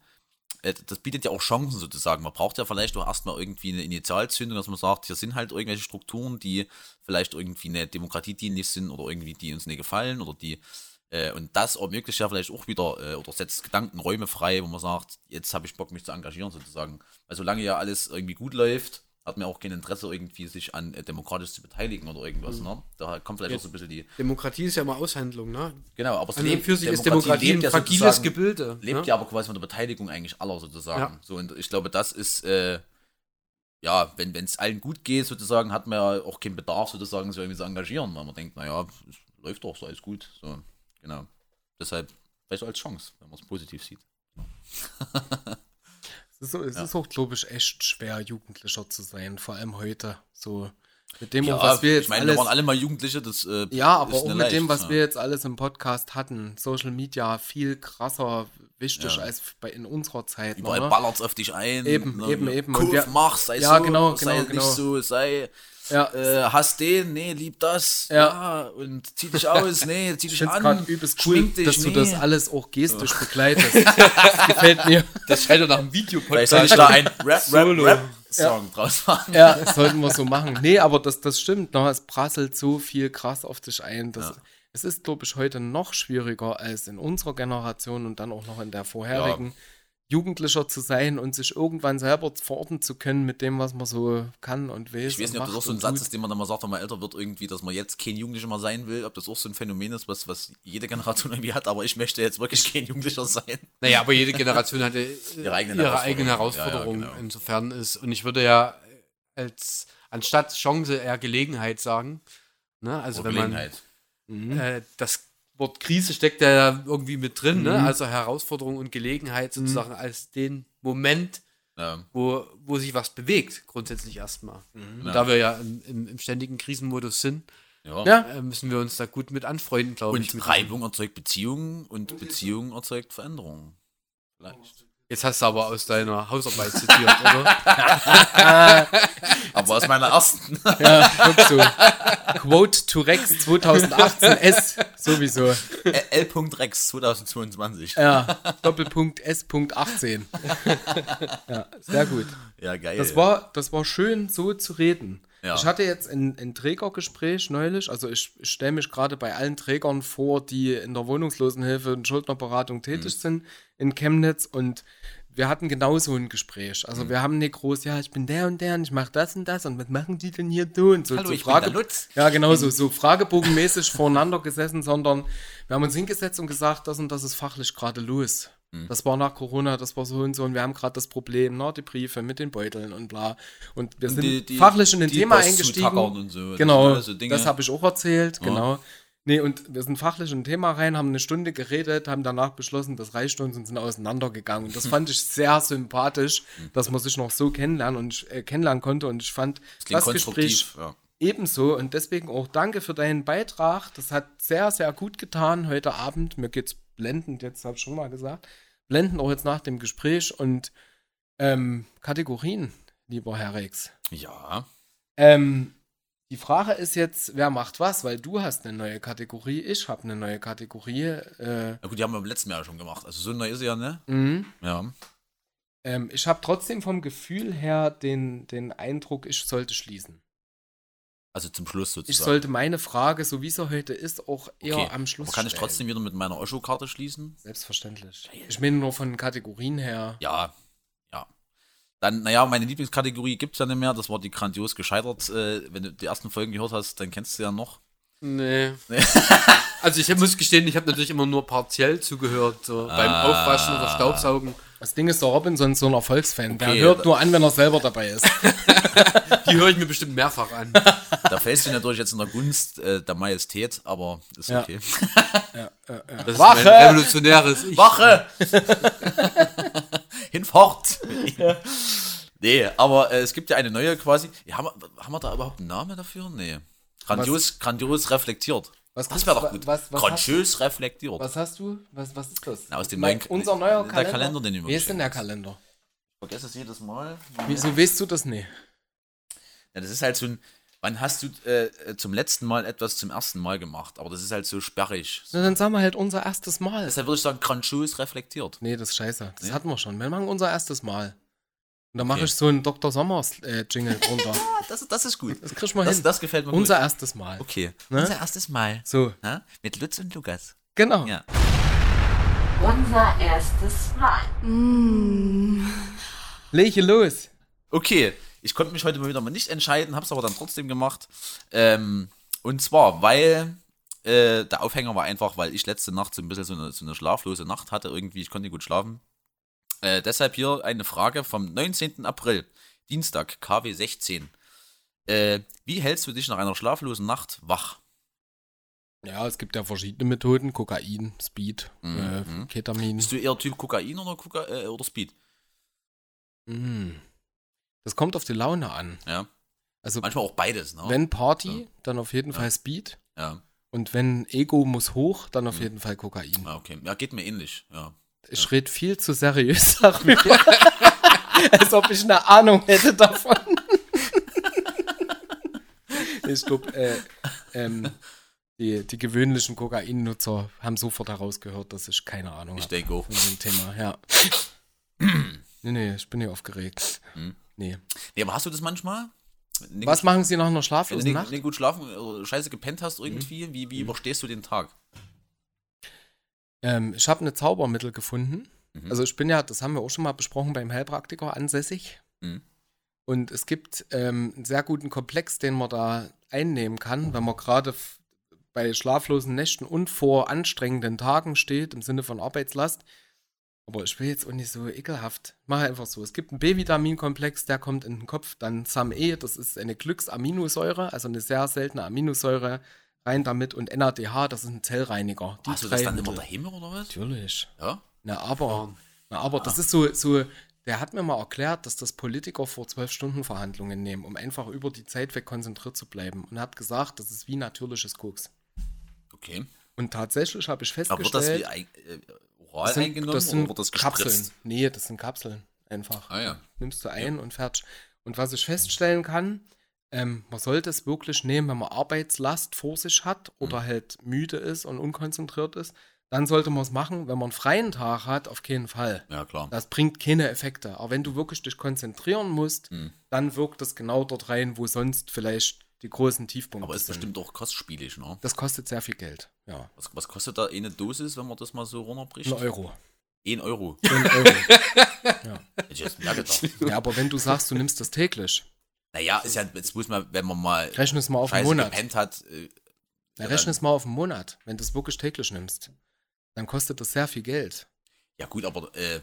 das bietet ja auch Chancen sozusagen. Man braucht ja vielleicht auch erstmal irgendwie eine Initialzündung, dass man sagt, hier sind halt irgendwelche Strukturen, die vielleicht irgendwie eine Demokratie dienlich sind oder irgendwie die uns nicht gefallen oder die, äh, und das ermöglicht ja vielleicht auch wieder äh, oder setzt Gedankenräume frei, wo man sagt, jetzt habe ich Bock, mich zu engagieren sozusagen. Weil solange ja alles irgendwie gut läuft, hat man auch kein Interesse irgendwie sich an äh, demokratisch zu beteiligen oder irgendwas, ne? Da kommt vielleicht auch so ein bisschen die, Demokratie ist ja mal Aushandlung, ne? genau, aber es An lebt- für sich ist Demokratie lebt ein ja fragiles Gebilde. lebt ne? ja aber quasi von der Beteiligung eigentlich aller sozusagen. Ja. So, und ich glaube, das ist, äh, ja, wenn es allen gut geht, sozusagen, hat man ja auch keinen Bedarf, sozusagen, sich irgendwie zu engagieren, weil man denkt, naja, es läuft doch, so alles gut. So, genau. Deshalb, vielleicht als Chance, wenn man es positiv sieht. [LAUGHS] Es ist, es ist auch, glaube ich, echt schwer, Jugendlicher zu sein, vor allem heute. So mit dem, Ja, was wir jetzt ich meine, alles, wir waren alle mal Jugendliche, das äh, Ja, aber auch mit dem, leicht, was ja. wir jetzt alles im Podcast hatten, Social Media viel krasser wichtig Ja. als bei in unserer Zeit. Überall ne? ballert's auf dich ein. Eben, ne, eben, ja, eben. Kurf, mach, sei Ja, so, genau, sei genau, nicht genau. so, sei, Ja, äh, hast den, nee, lieb das, Ja. ja, und zieh dich aus, nee, [LAUGHS] zieh ich dich finde es an, übelst cool, schmink dich, dass du nee. das alles auch gestisch begleitest. [LAUGHS] das gefällt mir. Das schreit doch nach einem Vielleicht Videopodcast. soll ich da ein Rap, Solo. Rap, Rap Song draus machen. Ja, das sollten wir so machen. Nee, aber das, das stimmt. Ne? Es prasselt so viel krass auf dich ein. Das, Ja. Es ist, glaube ich, heute noch schwieriger als in unserer Generation und dann auch noch in der vorherigen. Jugendlicher zu sein und sich irgendwann selber verorten zu können mit dem, was man so kann und will. Ich weiß nicht, ob das auch so ein Satz ist, den man dann mal sagt, wenn man älter wird, irgendwie, dass man jetzt kein Jugendlicher mehr sein will, ob das auch so ein Phänomen ist, was, was jede Generation [LAUGHS] irgendwie hat, aber ich möchte jetzt wirklich kein Jugendlicher sein. Naja, aber jede Generation hatte äh, [LAUGHS] Ihre eigenen ihre Herausforderungen. eigene Herausforderung, Ja, ja, genau. insofern ist. Und ich würde ja als anstatt Chance eher Gelegenheit sagen. Ne? Also Oder wenn man Gelegenheit. Mhm. äh, das Wort Krise steckt ja irgendwie mit drin, ne? Mhm. Also Herausforderung und Gelegenheit sozusagen als den Moment, Ja, wo, wo sich was bewegt, grundsätzlich erstmal. Und Ja. da wir ja im, im, im ständigen Krisenmodus sind, ja. Äh, müssen wir uns da gut mit anfreunden, glaube ich. Und Reibung erzeugt Beziehungen und Beziehung erzeugt Veränderungen. Vielleicht. Jetzt hast du aber aus deiner Hausarbeit zitiert, oder? [LAUGHS] [LAUGHS] Aber aus meiner ersten. [LAUGHS] ja, guck so. Quote to Rex 2018 S sowieso. L. Rex 2022. Ja, Doppelpunkt S.18. ja, sehr gut. Ja, geil. Das war, das war schön, so zu reden. Ja. Ich hatte jetzt ein, ein Trägergespräch neulich, also ich, ich stelle mich gerade bei allen Trägern vor, die in der Wohnungslosenhilfe und Schuldnerberatung tätig Mhm. sind in Chemnitz und wir hatten genau so ein Gespräch. Mhm. Also wir haben nicht groß, ja, ich bin der und der und ich mache das und das und was machen die denn hier so und so. Hallo, so ich bin der Lutz. Ja, genau so, so fragebogenmäßig [LAUGHS] voreinander gesessen, sondern wir haben uns hingesetzt und gesagt, das und das ist fachlich gerade los. Mhm. Das war nach Corona, das war so und so und wir haben gerade das Problem, ne, die Briefe mit den Beuteln und bla. Und wir sind die- die- fachlich in ein Thema Post eingestiegen. und so. Das Genau, das, Dinge. habe ich auch erzählt, Ja. genau. Nee, und wir sind fachlich in ein Thema rein, haben eine Stunde geredet, haben danach beschlossen, das reicht uns und sind auseinandergegangen. Und das fand ich sehr sympathisch, dass man sich noch so kennenlernen und ich, äh, kennenlernen konnte. Und ich fand Das das Gespräch. Ja. ebenso. Und deswegen auch danke für deinen Beitrag. Das hat sehr, sehr gut getan heute Abend. Mir geht's blendend, jetzt habe ich schon mal gesagt. Blendend auch jetzt nach dem Gespräch und ähm, Kategorien, lieber Herr Rex. ja. Ähm, die Frage ist jetzt, wer macht was, weil du hast eine neue Kategorie, ich habe eine neue Kategorie. Äh, Na gut, die haben wir im letzten Jahr schon gemacht. Also so neu ist sie ja, ne? mhm. Ja. ähm, ich habe trotzdem vom Gefühl her den, den Eindruck, ich sollte schließen. Also zum Schluss Ich sozusagen. sollte meine Frage, so wie sie heute ist, auch eher Okay, am Schluss Aber kann ich stellen. trotzdem wieder mit meiner Osho-Karte schließen? Selbstverständlich. Ich meine nur von Kategorien her. Ja, ja. Dann, naja, meine Lieblingskategorie gibt es ja nicht mehr. Das war die grandios gescheitert. Äh, wenn du die ersten Folgen gehört hast, dann kennst du ja noch. Nee. also ich muss gestehen, ich habe natürlich immer nur partiell zugehört, so beim Ah. Aufwaschen oder Staubsaugen. Das Ding ist, der Robinson ist so ein Erfolgsfan. Der Okay, hört da- nur an, wenn er selber dabei ist. [LAUGHS] Die höre ich mir bestimmt mehrfach an. Da fällst du natürlich jetzt in der Gunst äh, der Majestät, aber ist Ja. okay. [LAUGHS] Das ist Wache! mein revolutionäres Ich. Wache! [LAUGHS] Hinfort! Nee, aber äh, es gibt ja eine neue quasi. Ja, haben, wir, haben wir da überhaupt einen Namen dafür? Nee. Grandios, grandios reflektiert. Was das wäre doch gut. was- was Grandios reflektiert. Was hast du? Was, was ist das? Na, aus dem Mein- neuen- unser neuer der Kalender. Kalender, den mir Wie ist denn der. Kalender? Ich vergesse es jedes Mal. Wieso weißt du das nicht? Ja, das ist halt so ein. Wann hast du äh, zum letzten Mal etwas zum ersten Mal gemacht? Aber das ist halt so sperrig. Na, dann sagen wir halt unser erstes Mal. Deshalb würde ich sagen, grandios reflektiert. Nee, das ist scheiße. Das Nee? hatten wir schon. Wir machen unser erstes Mal. Und da mache Okay. ich so einen Dr. Sommers äh, Jingle drunter. [LAUGHS] Das, das ist gut. Das kriegst du mal Das, hin. das gefällt mir unser gut. erstes Mal. Okay. Ne? Unser erstes Mal. So, Na? Mit Lutz und Lukas. genau. Ja. Unser erstes Mal. Lege los. Okay, ich konnte mich heute mal wieder mal nicht entscheiden, hab's aber dann trotzdem gemacht. Ähm, und zwar, weil äh, der Aufhänger war einfach, weil ich letzte Nacht so ein bisschen so eine, so eine schlaflose Nacht hatte, irgendwie, ich konnte nicht gut schlafen. Äh, deshalb hier eine Frage vom 19. April, Dienstag, KW 16. Äh, wie hältst du dich nach einer schlaflosen Nacht wach? Ja, es gibt ja verschiedene Methoden. Kokain, Speed, Mhm. äh, Ketamin. Bist du eher Typ Kokain oder, Koka äh, oder Speed? Mm. Das kommt auf die Laune an. Ja. Also, Manchmal auch beides, ne? wenn Party, Ja. dann auf jeden Ja. Fall Speed. ja. Und wenn Ego muss hoch, dann auf Mhm. jeden Fall Kokain. Ah, okay. Ja, geht mir ähnlich, ja. Ich rede viel zu seriös [LAUGHS] darüber. Als ob ich eine Ahnung hätte davon. ich glaube, äh, ähm, die, die gewöhnlichen Kokainnutzer haben sofort herausgehört, dass ich keine Ahnung Ich habe denke auch. von dem Thema. Ja. [CLEARS THROAT] nee, nee, ich bin nicht aufgeregt. Hm. Nee. Nee, aber hast du das manchmal? Nicht Was machen Sie nach einer Wenn du schlaflosen nicht, Nacht? nicht gut schlafen oder scheiße gepennt hast irgendwie, wie, wie überstehst du den Tag? Ähm, ich habe eine Zaubermittel gefunden. Mhm. Also ich bin ja, das haben wir auch schon mal besprochen, beim Heilpraktiker ansässig. Mhm. Und es gibt ähm, einen sehr guten Komplex, den man da einnehmen kann, wenn man gerade bei schlaflosen Nächten und vor anstrengenden Tagen steht, im Sinne von Arbeitslast. Aber ich will jetzt auch nicht so ekelhaft. Mache einfach so. Es gibt einen B-Vitaminkomplex, der kommt in den Kopf. Dann SAM-E, das ist eine Glücksaminosäure, also eine sehr seltene Aminosäure. Rein damit und NADH, das ist ein Zellreiniger. Die Hast du das dann Mittel. immer daheim oder was? Natürlich. Ja? Na, aber, na, aber das ist so, so, der hat mir mal erklärt, dass das Politiker vor zwölf Stunden Verhandlungen nehmen, um einfach über die Zeit weg konzentriert zu bleiben. Und hat gesagt, das ist wie natürliches Koks. Okay. Und tatsächlich habe ich Aber wird das wie festgestellt, äh, oral das sind, eingenommen das sind oder wird das gespritzt? Kapseln. Nee, das sind Kapseln. Einfach. Ah ja. Nimmst du ein und fertig. Und was ich feststellen kann, ähm, man sollte es wirklich nehmen, wenn man Arbeitslast vor sich hat oder Mhm. halt müde ist und unkonzentriert ist. Dann sollte man es machen. Wenn man einen freien Tag hat, auf keinen Fall. Ja, klar. Das bringt keine Effekte. Aber wenn du wirklich dich konzentrieren musst, Mhm. dann wirkt das genau dort rein, wo sonst vielleicht die großen Tiefpunkte Aber ist sind. bestimmt auch kostspielig, ne? Das kostet sehr viel Geld. Ja. Was, was kostet da eine Dosis, wenn man das mal so runterbricht? Ein Euro. 1 Euro. Ein Euro. [LAUGHS] Hätte ich ja, aber wenn du sagst, du nimmst das täglich, Naja, ist ja, jetzt muss man, wenn man mal rechne es mal auf einen Monat. gepennt hat, äh, Ja, rechne es mal auf einen Monat. Wenn du es wirklich täglich nimmst, dann kostet das sehr viel Geld. ja gut, aber äh,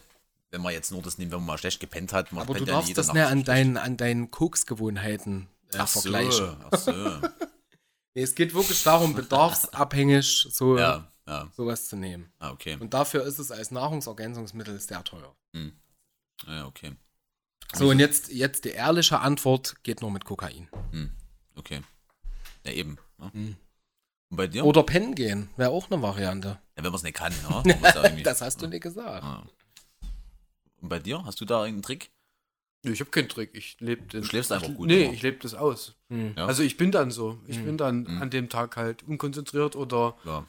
wenn man jetzt nur das nimmt, wenn man mal schlecht gepennt hat, man Aber du ja darfst das nicht an deinen, an deinen Koksgewohnheiten äh, Ach so, vergleichen. ach so. [LAUGHS] Nee, es geht wirklich darum, bedarfsabhängig so, Ja, ja. sowas zu nehmen. Ah, okay. Und dafür ist es als Nahrungsergänzungsmittel sehr teuer. Ja, okay. So, und jetzt, jetzt die ehrliche Antwort geht nur mit Kokain. Okay. Ja, eben. Ne? Und bei dir? Oder pennen gehen, wäre auch eine Variante. Ja, wenn man es nicht kann, ne? [LAUGHS] Ja Das hast du nicht gesagt. Ah. Und bei dir? Hast du da irgendeinen Trick? Nee, ich habe keinen Trick. Ich lebe den. Du schläfst einfach gut Nee, immer. ich lebe das aus. Hm. Ja. Also ich bin dann so. Ich Mhm. bin dann Mhm. an dem Tag halt unkonzentriert oder Ja.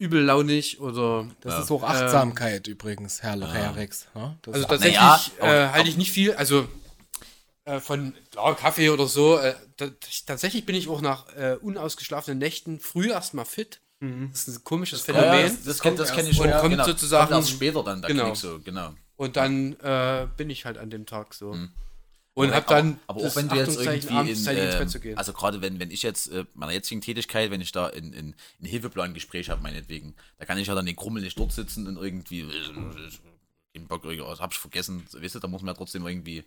Übellaunig oder. Das Ja. ist auch Achtsamkeit übrigens, Herr, Herr Rex. Ja, das Also tatsächlich Naja, äh, halte ich nicht viel. Also äh, von klar, Kaffee oder so. Äh, da, tatsächlich bin ich auch nach äh, unausgeschlafenen Nächten früh erstmal fit. Das ist ein komisches Ja, Phänomen. das, das, kenn, das kenne ich schon. und kommt genau. sozusagen- Kommt erst später dann, der Genau. So, genau. Und dann äh, bin ich halt an dem Tag so. Mhm. Und hab dann aber, aber auch wenn du jetzt irgendwie in, gehen. also gerade wenn, wenn ich jetzt äh, meiner jetzigen Tätigkeit, wenn ich da in, in, in Hilfeplangespräch habe, meinetwegen, da kann ich ja dann den Krummel nicht dort sitzen und irgendwie, den Bock, irgendwie, hab ich vergessen, weißt du, da muss man ja trotzdem irgendwie,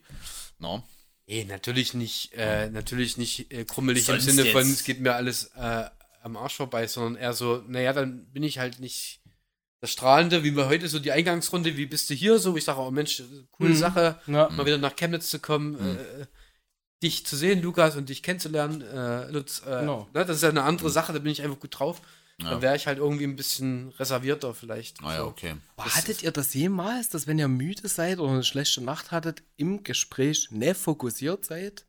na, Nee, natürlich nicht, äh, natürlich nicht äh, krummelig Sonst im Sinne von, jetzt. es geht mir alles äh, am Arsch vorbei, sondern eher so, naja, dann bin ich halt nicht das Strahlende, wie wir heute so die Eingangsrunde, wie bist du hier so? Ich sage, oh Mensch, coole Mhm. Sache, Ja. mal wieder nach Chemnitz zu kommen, äh, dich zu sehen, Lukas, und dich kennenzulernen, äh, Lutz. Äh, Genau. ne, das ist ja eine andere Sache, da bin ich einfach gut drauf. Ja. Dann wäre ich halt irgendwie ein bisschen reservierter vielleicht. naja, so. okay. Aber hattet ihr das jemals, dass wenn ihr müde seid oder eine schlechte Nacht hattet, im Gespräch nicht fokussiert seid?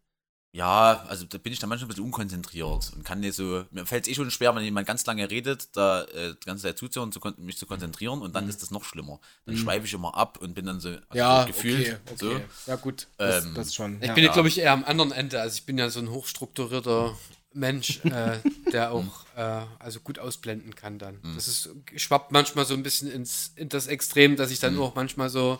Ja, also da bin ich dann manchmal ein bisschen unkonzentriert und kann nicht so, mir fällt es eh schon schwer, wenn jemand ganz lange redet, da äh, die ganze Zeit zuzuhören, zu, mich zu konzentrieren und dann ist das noch schlimmer. Dann schweife ich immer ab und bin dann so, also so gefühlt okay, so. okay. Ja gut, das, Ähm, das schon. Ich ja. bin, glaube ich, eher am anderen Ende. Also ich bin ja so ein hochstrukturierter Mensch, äh, [LAUGHS] der auch äh, also gut ausblenden kann dann. Das ist schwappt manchmal so ein bisschen ins in das Extrem, dass ich dann auch manchmal so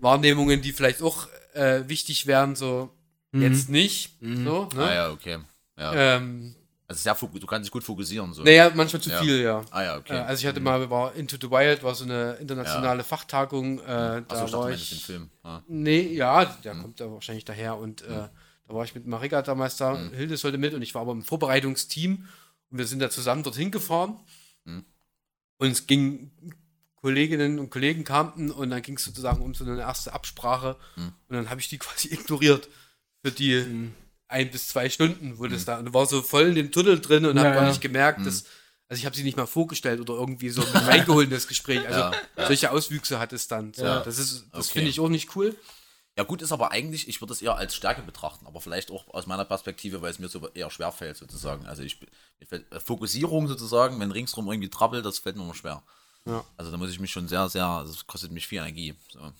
Wahrnehmungen, die vielleicht auch äh, wichtig wären, so jetzt nicht. So, ne? Ah ja, okay. Ja. ähm, Also sehr du kannst dich gut fokussieren so. naja, manchmal zu Ja. viel, ja. Ah ja, okay. Äh, also ich hatte mal, war Into the Wild, war so eine internationale Fachtagung. Äh, Achso, da ich dachte, meinst den ich, Film. Ah. Nee, ja, der Mhm. kommt da wahrscheinlich daher. Und äh, da war ich mit Marika damals da. Hilde sollte mit und ich war aber im Vorbereitungsteam. Und wir sind da zusammen dorthin gefahren. Mhm. Und es ging, Kolleginnen und Kollegen kamen und dann ging es sozusagen um so eine erste Absprache. Mhm. Und dann habe ich die [LAUGHS] quasi ignoriert für die ein bis zwei Stunden, wo das da, und war so voll in dem Tunnel drin und Ja, habe gar ja. nicht gemerkt, dass, also ich habe sie nicht mal vorgestellt oder irgendwie so reingeholt in das Gespräch. Also Ja, solche Auswüchse hat es dann. So. Das ist, das Okay. finde ich auch nicht cool. Ja gut, ist aber eigentlich, ich würde es eher als Stärke betrachten, aber vielleicht auch aus meiner Perspektive, weil es mir so eher schwer fällt sozusagen. Also ich fällt, äh, Fokussierung sozusagen, wenn ringsrum irgendwie trabbelt, das fällt mir immer schwer. Ja. Also da muss ich mich schon sehr, sehr, das kostet mich viel Energie. So.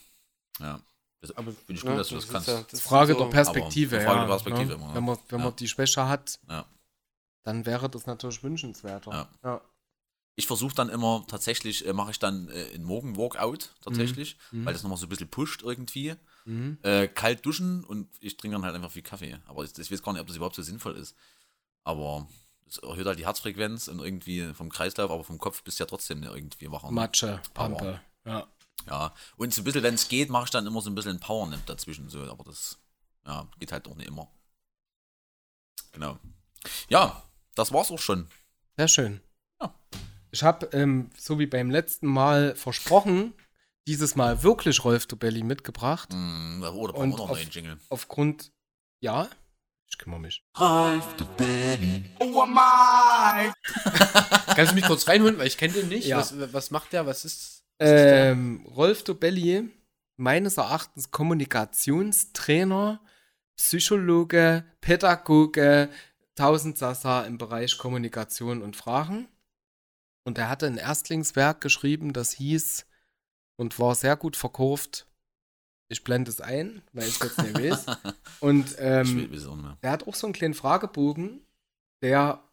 Ja. Das Aber finde ich gut, ja, dass du das ist kannst. ja- Das Frage so- der Perspektive, Frage ja. der Perspektive ne? immer, Wenn man, wenn ja. man die Schwäche hat, Ja. dann wäre das natürlich wünschenswerter. Ja. Ja. Ich versuche dann immer tatsächlich, äh, mache ich dann äh, einen Morgen-Workout tatsächlich, Mhm. weil das nochmal so ein bisschen pusht irgendwie. Mhm. Äh, kalt duschen und ich trinke dann halt einfach viel Kaffee. Aber ich, ich weiß gar nicht, ob das überhaupt so sinnvoll ist. Aber es erhöht halt die Herzfrequenz und irgendwie vom Kreislauf, aber vom Kopf bist du ja trotzdem irgendwie wacher. ne? Matsche. Pampe. Ja. Ja. Und so ein bisschen, wenn es geht, mache ich dann immer so ein bisschen Power-Nap dazwischen. So. Aber das ja, geht halt auch nicht immer. Genau. Ja, das war's auch schon. Sehr schön. Ja. Ich habe, ähm, so wie beim letzten Mal versprochen, dieses Mal wirklich Rolf Dubelli mitgebracht. Mm, oder brauchen Und wir noch einen auf- neuen Jingle? Aufgrund, ja, ich kümmere mich. [LAUGHS] Kannst du mich kurz reinholen, weil ich kenne den nicht. Ja. Was, was macht der? Was ist. Ähm, Rolf Dobelli, meines Erachtens Kommunikationstrainer, Psychologe, Pädagoge, Tausendsassa im Bereich Kommunikation und Fragen. Und er hatte ein Erstlingswerk geschrieben, das hieß und war sehr gut verkauft. Ich blende es ein, weil ich jetzt nicht weiß. [LAUGHS] Und ähm, er hat auch so einen kleinen Fragebogen, der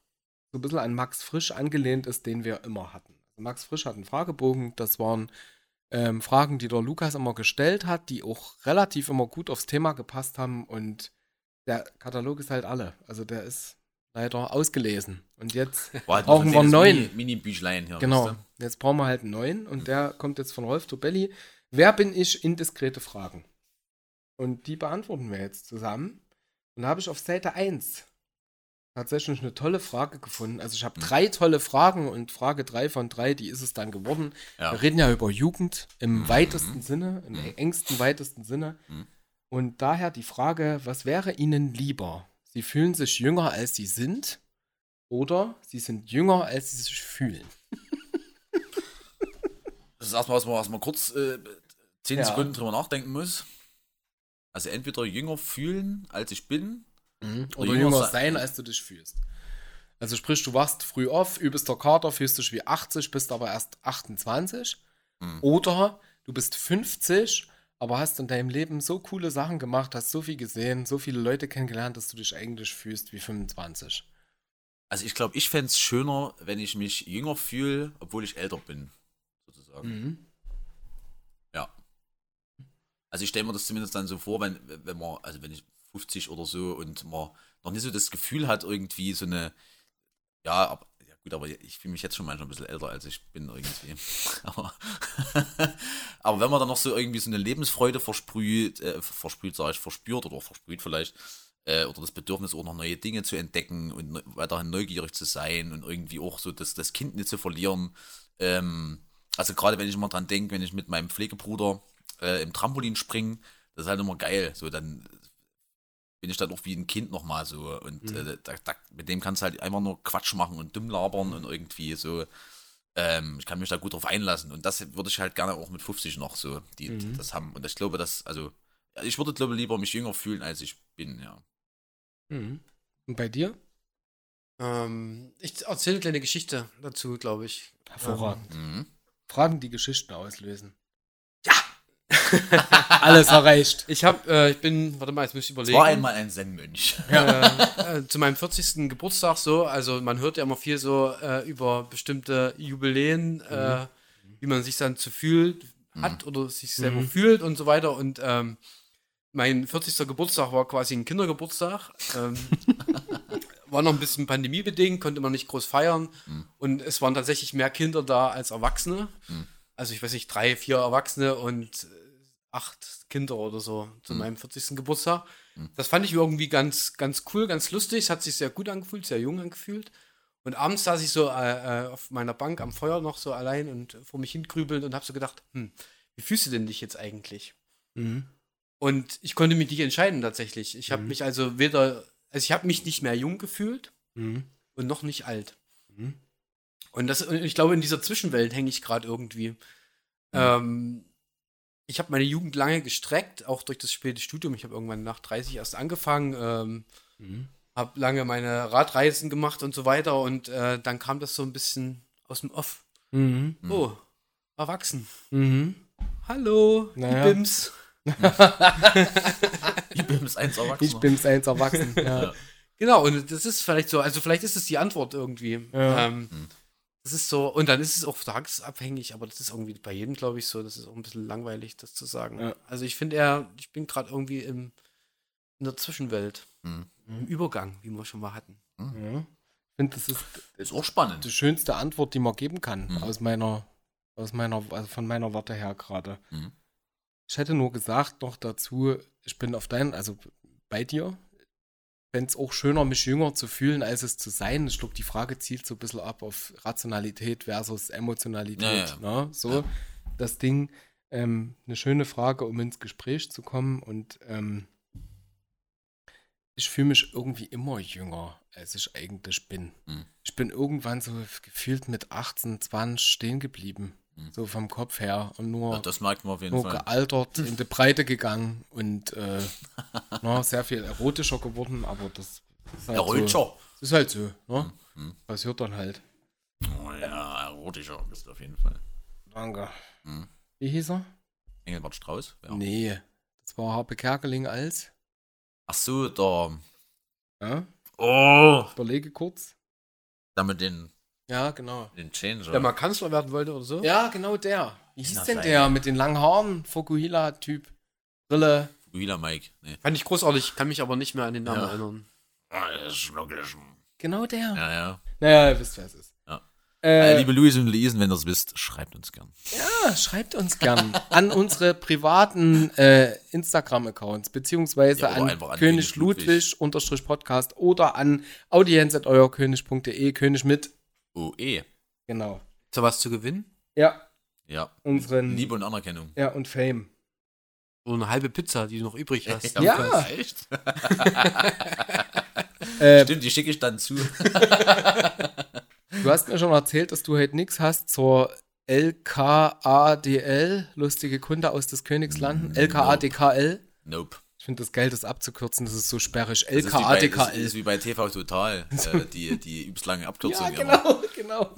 so ein bisschen an Max Frisch angelehnt ist, den wir immer hatten. Also Max Frisch hat einen Fragebogen, das waren ähm, Fragen, die der Lukas immer gestellt hat, die auch relativ immer gut aufs Thema gepasst haben und der Katalog ist halt alle. Also der ist leider ausgelesen. Und jetzt, [LAUGHS] halt brauchen wir kleines neuen. Mini- Mini-Büchlein hier. genau, weißt jetzt brauchen wir halt einen neuen und der kommt jetzt von Rolf Tobelli. Wer bin ich? Indiskrete Fragen. Und die beantworten wir jetzt zusammen. Und da habe ich auf Seite 1 tatsächlich eine tolle Frage gefunden. Also ich habe drei tolle Fragen und Frage drei von drei, die ist es dann geworden. Ja. Wir reden ja über Jugend im weitesten Sinne, im engsten, weitesten Sinne. Und daher die Frage, was wäre Ihnen lieber? Sie fühlen sich jünger, als Sie sind oder Sie sind jünger, als Sie sich fühlen? [LAUGHS] Das ist erstmal, was man, was man kurz äh, 10 Ja. Sekunden drüber nachdenken muss. Also entweder jünger fühlen, als ich bin. Oder jünger jünger sein- als du dich fühlst. Also sprich, du wachst früh auf, übelst der Kater, fühlst dich wie 80, bist aber erst 28. Mhm. Oder du bist 50, aber hast in deinem Leben so coole Sachen gemacht, hast so viel gesehen, so viele Leute kennengelernt, dass du dich eigentlich fühlst wie 25. Also ich glaube, ich fände es schöner, wenn ich mich jünger fühle, obwohl ich älter bin. Sozusagen. Mhm. Ja. Also ich stelle mir das zumindest dann so vor, wenn, wenn man, also wenn ich 50 oder so und man noch nicht so das Gefühl hat, irgendwie so eine, ja, aber, ja gut, aber ich fühle mich jetzt schon manchmal ein bisschen älter, als ich bin irgendwie. [LAUGHS] aber, [LAUGHS] aber wenn man dann noch so irgendwie so eine Lebensfreude versprüht, äh, versprüht, sage ich, verspürt oder versprüht vielleicht, äh, oder das Bedürfnis auch noch neue Dinge zu entdecken und ne, weiterhin neugierig zu sein und irgendwie auch so das, das Kind nicht zu verlieren. Ähm, also gerade wenn ich immer dran denke, wenn ich mit meinem Pflegebruder äh, im Trampolin springe, das ist halt immer geil. So, dann bin ich dann auch wie ein Kind nochmal so. Und äh, da, da, mit dem kannst du halt einfach nur Quatsch machen und dumm labern und irgendwie so. Ähm, ich kann mich da gut drauf einlassen. Und das würde ich halt gerne auch mit 50 noch so, die, das haben. Und ich glaube, dass, also, ich würde, glaube lieber mich jünger fühlen, als ich bin, ja. Mhm. Und bei dir? Ähm, ich erzähle eine kleine Geschichte dazu, glaube ich. Hervorragend. Mhm. Fragen, die Geschichten auslösen. [LAUGHS] Alles erreicht. Ich habe, äh, ich bin, warte mal, jetzt muss ich Es überlegen. war einmal ein Zen-Mönch. [LAUGHS] äh, äh, zu meinem 40. Geburtstag so, also man hört ja immer viel so äh, über bestimmte Jubiläen, äh, wie man sich dann zu fühlt hat oder sich selber fühlt und so weiter. Und ähm, mein 40. Geburtstag war quasi ein Kindergeburtstag. Ähm, [LAUGHS] war noch ein bisschen pandemiebedingt, konnte man nicht groß feiern. Und es waren tatsächlich mehr Kinder da als Erwachsene. Also ich weiß nicht, drei, vier Erwachsene und äh, acht Kinder oder so zu meinem 40. Geburtstag. Das fand ich irgendwie ganz, ganz cool, ganz lustig. Es hat sich sehr gut angefühlt, sehr jung angefühlt. Und abends saß ich so äh, äh, auf meiner Bank am Feuer noch so allein und vor mich hingrübelnd und habe so gedacht, hm, wie fühlst du denn dich jetzt eigentlich? Mhm. Und ich konnte mich nicht entscheiden tatsächlich. Ich habe mich also weder, also ich habe mich nicht mehr jung gefühlt Mhm. und noch nicht alt. Mhm. Und das, und ich glaube, in dieser Zwischenwelt hänge ich gerade irgendwie. Ähm, ich habe meine Jugend lange gestreckt, auch durch das späte Studium. Ich habe irgendwann nach 30 erst angefangen, ähm, Mhm. habe lange meine Radreisen gemacht und so weiter. Und äh, dann kam das so ein bisschen aus dem Off. Mhm. Oh, erwachsen. Mhm. Hallo, Naja. die Bims. Ich bin bis eins Erwachsener. [LAUGHS] Ich bin's eins erwachsen. Ja. Genau, und das ist vielleicht so, also vielleicht ist es die Antwort irgendwie. Ja. Ähm, Das ist so, und dann ist es auch tagesabhängig, aber das ist irgendwie bei jedem, glaube ich, so. Das ist auch ein bisschen langweilig, das zu sagen. Ja. Also ich finde eher, ich bin gerade irgendwie im, in der Zwischenwelt. Mhm. Im Übergang, wie wir schon mal hatten. Ja. Ich finde, das ist Ist auch spannend. die schönste Antwort, die man geben kann, Mhm. aus meiner, aus meiner, also von meiner Warte her gerade. Mhm. Ich hätte nur gesagt noch dazu, ich bin auf deinen, also bei dir, fände es auch schöner, mich jünger zu fühlen, als es zu sein. Ich glaube, die Frage zielt so ein bisschen ab auf Rationalität versus Emotionalität. Ja, ja. Ne? So, das Ding, ähm, eine schöne Frage, um ins Gespräch zu kommen und ähm, ich fühle mich irgendwie immer jünger, als ich eigentlich bin. Mhm. Ich bin irgendwann so gefühlt mit 18, 20 stehen geblieben. Mhm. So vom Kopf her. Und nur, Ja, das merkt man auf jeden nur Fall. gealtert, in die Breite gegangen und äh, [LAUGHS] na, sehr viel erotischer geworden, aber das ist halt, so, Erotischer. das ist halt so. Ne? Mhm. Passiert dann halt. Oh ja, erotischer bist du auf jeden Fall. Danke. Mhm. Wie hieß er? Engelbert Strauß? Ja. Nee, das war Harpe Kerkeling als. Ach so, der. Ja? Oh! Überlege kurz. Da mit den, Ja, genau. den Changer. Der mal Kanzler werden wollte oder so. Ja, genau der. Wie hieß denn der mit den langen Haaren? Fukuhila-Typ. Brille. Wheeler Mike. Nee. Fand ich großartig, kann mich aber nicht mehr an den Namen Ja. erinnern. Ah, Genau der. Ja, ja. Naja, ihr wisst, wer es ist. Ja. Äh, Äh, liebe Luis und Luisen, wenn ihr es wisst, schreibt uns gern. ja, schreibt uns gern [LAUGHS] an unsere privaten äh, Instagram-Accounts, beziehungsweise Ja, an, an König König Ludwig. Ludwig unterstrich Podcast oder an audienz.euerkönig.de, König mit, Oh, eh. genau. Ist da was zu gewinnen? Ja, Ja. unseren, Liebe und Anerkennung. ja, und Fame. So eine halbe Pizza, die du noch übrig [LAUGHS] hast. Ja. Echt? [LAUGHS] Äh, Stimmt, die schicke ich dann zu. Du hast mir schon erzählt, dass du heute nichts hast zur LKADL, lustige Kunde aus des Königslanden. LKADKL. Nope. Ich finde das geil, das abzukürzen, das ist so sperrig. Das ist wie bei, das ist wie bei TV Total, äh, [LAUGHS] die, die übelst lange Abkürzung. Ja, immer. genau, [LAUGHS] genau.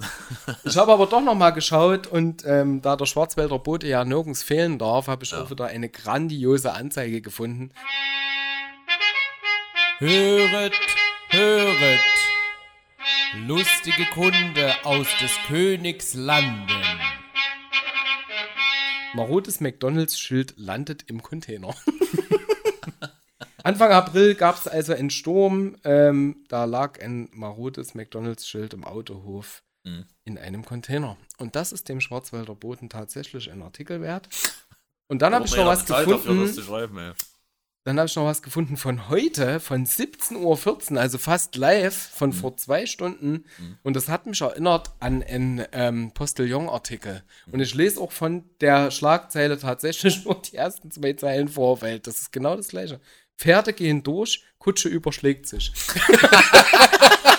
Ich habe aber doch noch mal geschaut und ähm, da der Schwarzwälder Bote ja nirgends fehlen darf, habe ich auch wieder eine grandiose Anzeige gefunden. Höret, höret, lustige Kunde aus des Königs Landen. Marodes McDonalds-Schild landet im Container. [LAUGHS] Anfang April gab es also einen Sturm. Ähm, da lag ein marodes McDonalds-Schild im Autohof Mhm. in einem Container. Und das ist dem Schwarzwälder Boten tatsächlich ein Artikel wert. Und dann habe ich noch was gefunden. ey. Dann habe ich noch was gefunden von heute, von 17.14 Uhr, also fast live, von Mhm. vor zwei Stunden. Und das hat mich erinnert an einen ähm, Postillon-Artikel. Mhm. Und ich lese auch von der Schlagzeile tatsächlich [LAUGHS] nur die ersten zwei Zeilen vor, weil das ist genau das Gleiche. Pferde gehen durch, Kutsche überschlägt sich. [LAUGHS] [LAUGHS]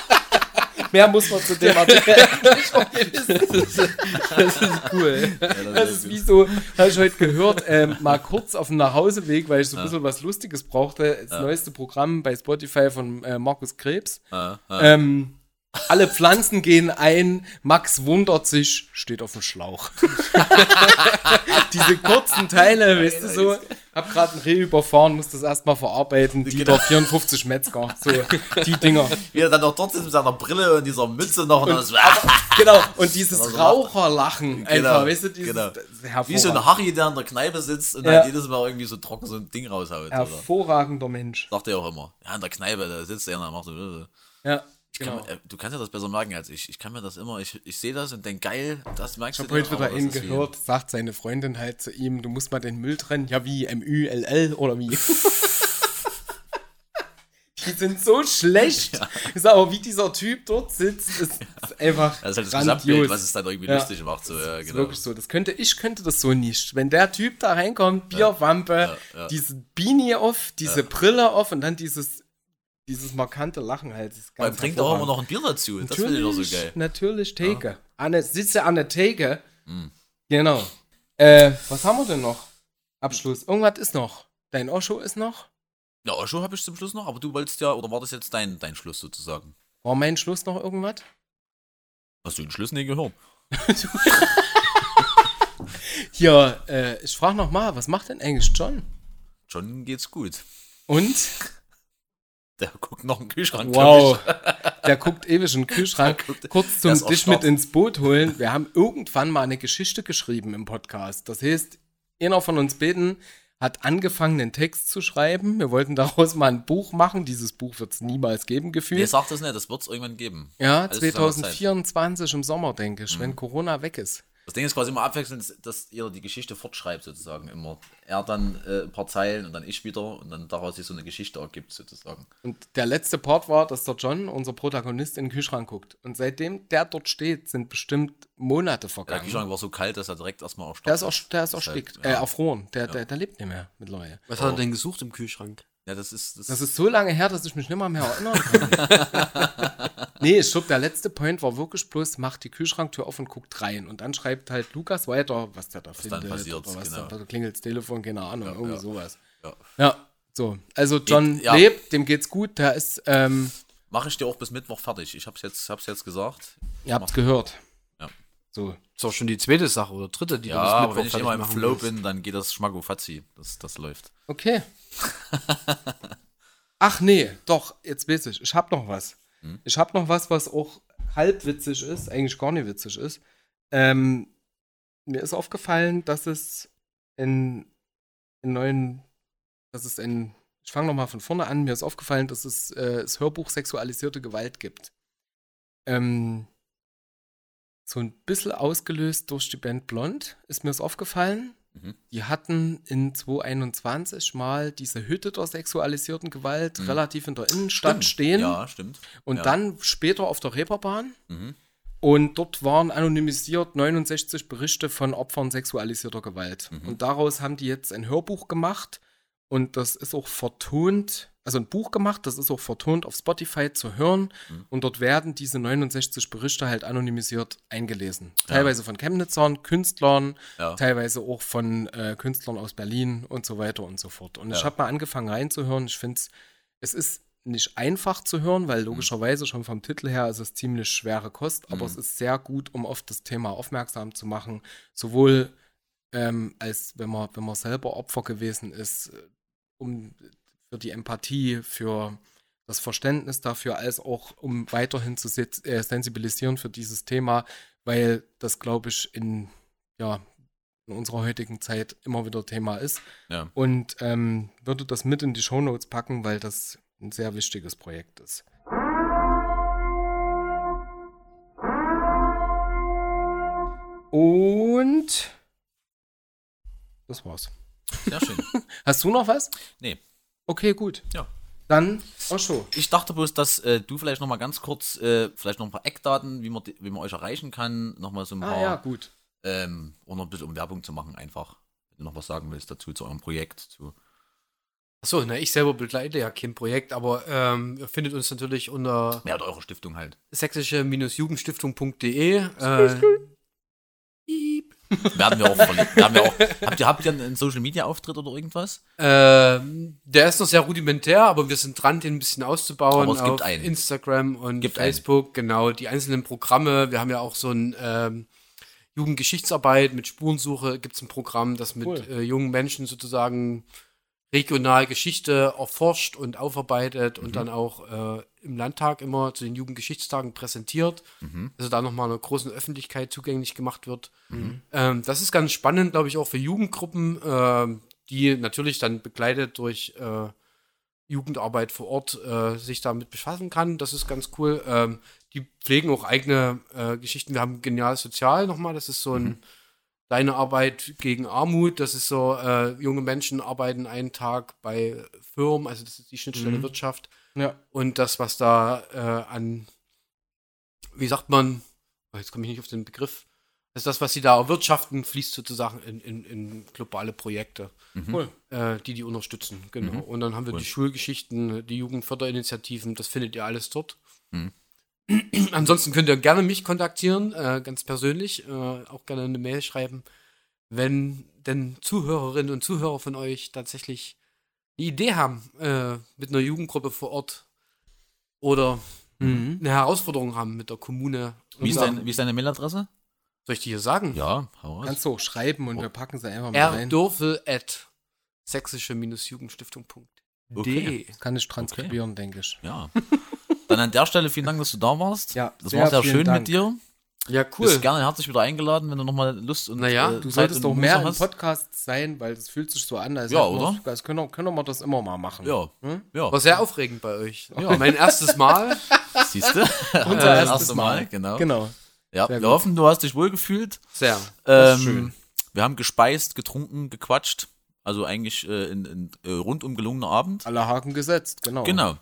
Mehr muss man zu dem Artikel [LAUGHS] eigentlich wissen. Das ist cool. Das ist wie so, habe ich heute gehört, ähm, mal kurz auf dem Nachhauseweg, weil ich so ein bisschen was Lustiges brauchte. Das neueste Programm bei Spotify von äh, Markus Krebs. Ah, ah. Ähm, alle Pflanzen gehen ein, Max wundert sich, steht auf dem Schlauch. [LAUGHS] Diese kurzen Teile, weißt du so, hab gerade ein Reh überfahren, muss das erstmal verarbeiten, Dieter 54 Metzger, so die Dinger. Wie er dann noch dort sitzt mit seiner Brille und dieser Mütze noch und, dann so, Genau, und dieses [LAUGHS] Raucherlachen einfach, Genau, weißt du, dieses genau. das wie so ein. Harry, der in der Kneipe sitzt und Ja. halt jedes Mal irgendwie so trocken so ein Ding raushaut. Oder? hervorragender Mensch. Sagt er auch immer. Ja, in der Kneipe, da sitzt er und macht so. Ja, Ich kann, genau. mir- äh, du kannst ja das besser merken als ich. Ich kann mir das immer, ich, ich sehe das und denke, geil, das merkst Ich du habe heute wieder einen ist wie- gehört, sagt seine Freundin halt zu ihm, du musst mal den Müll trennen. Ja, wie M-Ü-L-L oder wie? [LAUGHS] Die sind so schlecht. Ich sag aber, wie dieser Typ dort sitzt, ist, ist einfach Das ist halt das grandios. Gesamtbild, was es dann irgendwie Ja. lustig macht. So, ja, Das ist genau. wirklich so. Das könnte, ich könnte das so nicht. Wenn der Typ da reinkommt, Bierwampe, ja, ja. diese Beanie auf, diese Brille auf und dann dieses, dieses markante Lachen halt. Ganz trinkt auch immer noch ein Bier dazu. Das finde ich doch so geil. Natürlich Theke. Anne, sitze an der Theke. Genau. Äh, was haben wir denn noch? Abschluss. Irgendwas ist noch. Dein Osho ist noch. Ja, Osho habe ich zum Schluss noch, aber du wolltest ja, oder war das jetzt dein, dein Schluss sozusagen? War mein Schluss noch irgendwas? Hast du den Schluss nie gehört? [LAUGHS] Hier, äh, ich frage noch mal, was macht denn eigentlich John? John geht's gut. Und? Der guckt noch einen Kühlschrank. Wow. [LAUGHS] Der guckt ewig in den Kühlschrank. Guckt- Kurz zum Dich mit ins Boot holen. Wir haben irgendwann mal eine Geschichte geschrieben im Podcast. Das heißt, einer von uns beiden hat angefangen, einen Text zu schreiben. Wir wollten daraus mal ein Buch machen. Dieses Buch wird es niemals geben, Nee, gefühlt. sag das nicht, das wird es irgendwann geben. Ja, Alles zu seiner Zeit. 2024 im Sommer, denke ich, wenn Corona weg ist. Das Ding ist quasi immer abwechselnd, dass ihr die Geschichte fortschreibt sozusagen immer. Er dann äh, ein paar Zeilen und dann ich wieder und dann daraus sich so eine Geschichte ergibt sozusagen. Und der letzte Part war, dass der John, unser Protagonist, in den Kühlschrank guckt. Und seitdem der dort steht, sind bestimmt Monate Der vergangen. Kühlschrank war so kalt, dass er direkt erstmal erstarrt Der ist, auch, der ist Das erstickt, halt, äh, ja. erfroren. Der, der, der lebt nicht mehr mittlerweile. Was hat er denn gesucht im Kühlschrank? Ja, das ist. Das, Das ist so lange her, dass ich mich nicht mal mehr erinnern kann. [LAUGHS] nee, ich glaube, der letzte Point war wirklich bloß, macht die Kühlschranktür auf und guckt rein. Und dann schreibt halt Lukas weiter, was der da dann findet. passiert, oder was genau. da, da klingelt das Telefon, keine Ahnung, irgendwie ja. sowas. ja. Ja, so. Also John Ja. lebt, dem geht's gut, der ist, ähm, Mache ich dir auch bis Mittwoch fertig. Ich hab's jetzt, hab's jetzt gesagt. ihr habt's gehört. So. Ist auch schon die zweite Sache oder dritte, die Ja, du bis aber wenn ich immer im Flow willst. bin, dann geht das Schmacko-Fatzi. Das, das läuft. Okay. [LAUGHS] Ach nee, doch, jetzt weiß ich. Ich hab noch was. Hm? Ich hab noch was, was auch halb witzig ist, eigentlich gar nicht witzig ist. Ähm, mir ist aufgefallen, dass es in, in neuen, dass es in, ich fange nochmal von vorne an, mir ist aufgefallen, dass es äh, das Hörbuch sexualisierte Gewalt gibt. Ähm, so ein bisschen ausgelöst durch die Band Blond, ist mir das aufgefallen. Die hatten in 2021 mal diese Hütte der sexualisierten Gewalt relativ in der Innenstadt stehen. Ja, stimmt. Und ja. dann später auf der Reeperbahn. Mhm. Und dort waren anonymisiert 69 Berichte von Opfern sexualisierter Gewalt. Mhm. Und daraus haben die jetzt ein Hörbuch gemacht. Und das ist auch vertont, also ein Buch gemacht, das ist auch vertont auf Spotify zu hören. Mhm. Und dort werden diese 69 Berichte halt anonymisiert eingelesen. Teilweise von Chemnitzern, Künstlern, Ja. teilweise auch von äh, Künstlern aus Berlin und so weiter und so fort. Und ich Ja. habe mal angefangen reinzuhören. Ich finde es, es ist nicht einfach zu hören, weil logischerweise schon vom Titel her ist es ziemlich schwere Kost, aber es ist sehr gut, um auf das Thema aufmerksam zu machen. Sowohl ähm, als wenn man, wenn man selber Opfer gewesen ist, äh, um für die Empathie, für das Verständnis dafür, als auch um weiterhin zu äh, sensibilisieren für dieses Thema, weil das, glaube ich, in, ja, in unserer heutigen Zeit immer wieder Thema ist. Ja. Und ähm, würde das mit in die Shownotes packen, weil das ein sehr wichtiges Projekt ist. Und das war's. Sehr schön. [LAUGHS] Hast du noch was? Nee. Okay, gut. Ja. Dann Osho. Ich dachte bloß, dass äh, du vielleicht noch mal ganz kurz, äh, vielleicht noch ein paar Eckdaten, wie man, wie man euch erreichen kann, noch mal so ein paar, Ah ja, gut. ähm, und noch ein bisschen um Werbung zu machen einfach. Wenn du noch was sagen willst dazu, zu eurem Projekt, zu Achso, na, ich selber begleite ja kein Projekt, aber ähm, ihr findet uns natürlich unter ja, oder eure Stiftung halt. sächsische-jugendstiftung.de. Äh. Werden wir auch verlinken. Werden wir auch, habt ihr, habt ihr einen Social Media Auftritt oder irgendwas? Ähm, der ist noch sehr rudimentär, aber wir sind dran, den ein bisschen auszubauen. Aber es gibt auf einen. Instagram und Gibt Facebook, genau. Die einzelnen Programme. Wir haben ja auch so ein ähm, Jugendgeschichtsarbeit mit Spurensuche. Gibt es ein Programm, das mit Cool. äh, jungen Menschen sozusagen regional Geschichte erforscht und aufarbeitet Mhm. und dann auch äh, im Landtag immer zu den Jugendgeschichtstagen präsentiert. Mhm. Also da nochmal einer großen Öffentlichkeit zugänglich gemacht wird. Mhm. Ähm, das ist ganz spannend, glaube ich, auch für Jugendgruppen, ähm, die natürlich dann begleitet durch äh, Jugendarbeit vor Ort äh, sich damit befassen kann. Das ist ganz cool. Ähm, die pflegen auch eigene äh, Geschichten. Wir haben Genial Sozial nochmal, das ist so ein Mhm. Deine Arbeit gegen Armut, das ist so, äh, junge Menschen arbeiten einen Tag bei Firmen, also das ist die Schnittstelle Mhm. Wirtschaft. Ja. Und das, was da äh, an, wie sagt man, oh, jetzt komme ich nicht auf den Begriff, also das, was sie da erwirtschaften, fließt sozusagen in, in, in globale Projekte, Cool. äh, die die unterstützen. Genau. Mhm. Und dann haben wir Cool. die Schulgeschichten, die Jugendförderinitiativen, das findet ihr alles dort. Mhm. [CLEARS THROAT] Ansonsten könnt ihr gerne mich kontaktieren, äh, ganz persönlich, äh, auch gerne eine Mail schreiben, wenn denn Zuhörerinnen und Zuhörer von euch tatsächlich eine Idee haben äh, mit einer Jugendgruppe vor Ort oder Mhm. eine Herausforderung haben mit der Kommune. Wie ist, dein, wie ist deine Mailadresse? Soll ich die hier sagen? Ja, hau raus. Kannst du auch schreiben und wir packen sie einfach mal rein. erdürfel at sächsische-jugendstiftung.de. Okay. Das kann ich transkribieren, denke ich. Ja. Dann an der Stelle vielen Dank, dass du da warst. Ja, das sehr war sehr schön Dank. mit dir. Ja, cool. bist gerne herzlich wieder eingeladen, wenn du nochmal Lust und Naja, äh, Du Zeit solltest doch mehr im. Podcast sein, weil das fühlt sich so an, als Ja, hätten wir- oder? als können, wir- können wir das immer mal machen. Ja, Hm? ja. War sehr aufregend bei euch. [LAUGHS] Mein erstes Mal. Siehst du? [LAUGHS] Unser [LAUGHS] Äh, erstes erste Mal. Genau. Genau. Ja, Sehr wir gut. hoffen, du hast dich wohlgefühlt. Sehr. Ähm, schön. Wir haben gespeist, getrunken, gequatscht. Also eigentlich äh, ein, ein äh, rundum gelungener Abend. Alle Haken gesetzt, genau. Genau.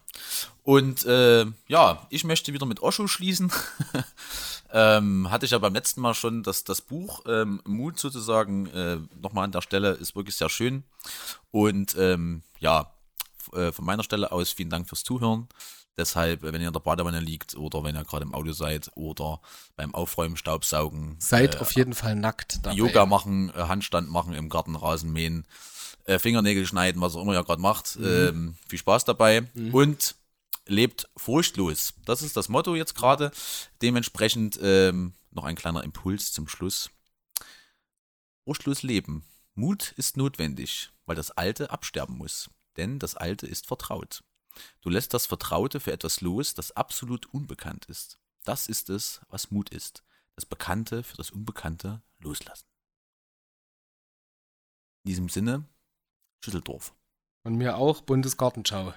Und äh, ja, ich möchte wieder mit Osho schließen. Ähm, hatte ich ja beim letzten Mal schon das, das Buch ähm, Mut sozusagen äh, nochmal an der Stelle, ist wirklich sehr schön. Und ähm, ja, äh, von meiner Stelle aus vielen Dank fürs Zuhören. Deshalb, äh, wenn ihr in der Badewanne liegt oder wenn ihr gerade im Auto seid oder beim Aufräumen, Staubsaugen, Seid äh, auf jeden Fall nackt dabei. Yoga machen, äh, Handstand machen im Garten, Rasen mähen, äh, Fingernägel schneiden, was auch immer ihr gerade macht. Ähm, viel Spaß dabei und lebt furchtlos. Das ist das Motto jetzt gerade. Dementsprechend ähm, noch ein kleiner Impuls zum Schluss. Furchtlos leben. Mut ist notwendig, weil das Alte absterben muss. Denn das Alte ist vertraut. Du lässt das Vertraute für etwas los, das absolut unbekannt ist. Das ist es, was Mut ist. Das Bekannte für das Unbekannte loslassen. In diesem Sinne, Schüsseldorf. Und mir auch Bundesgartenschau.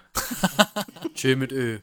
Schön mit Ö.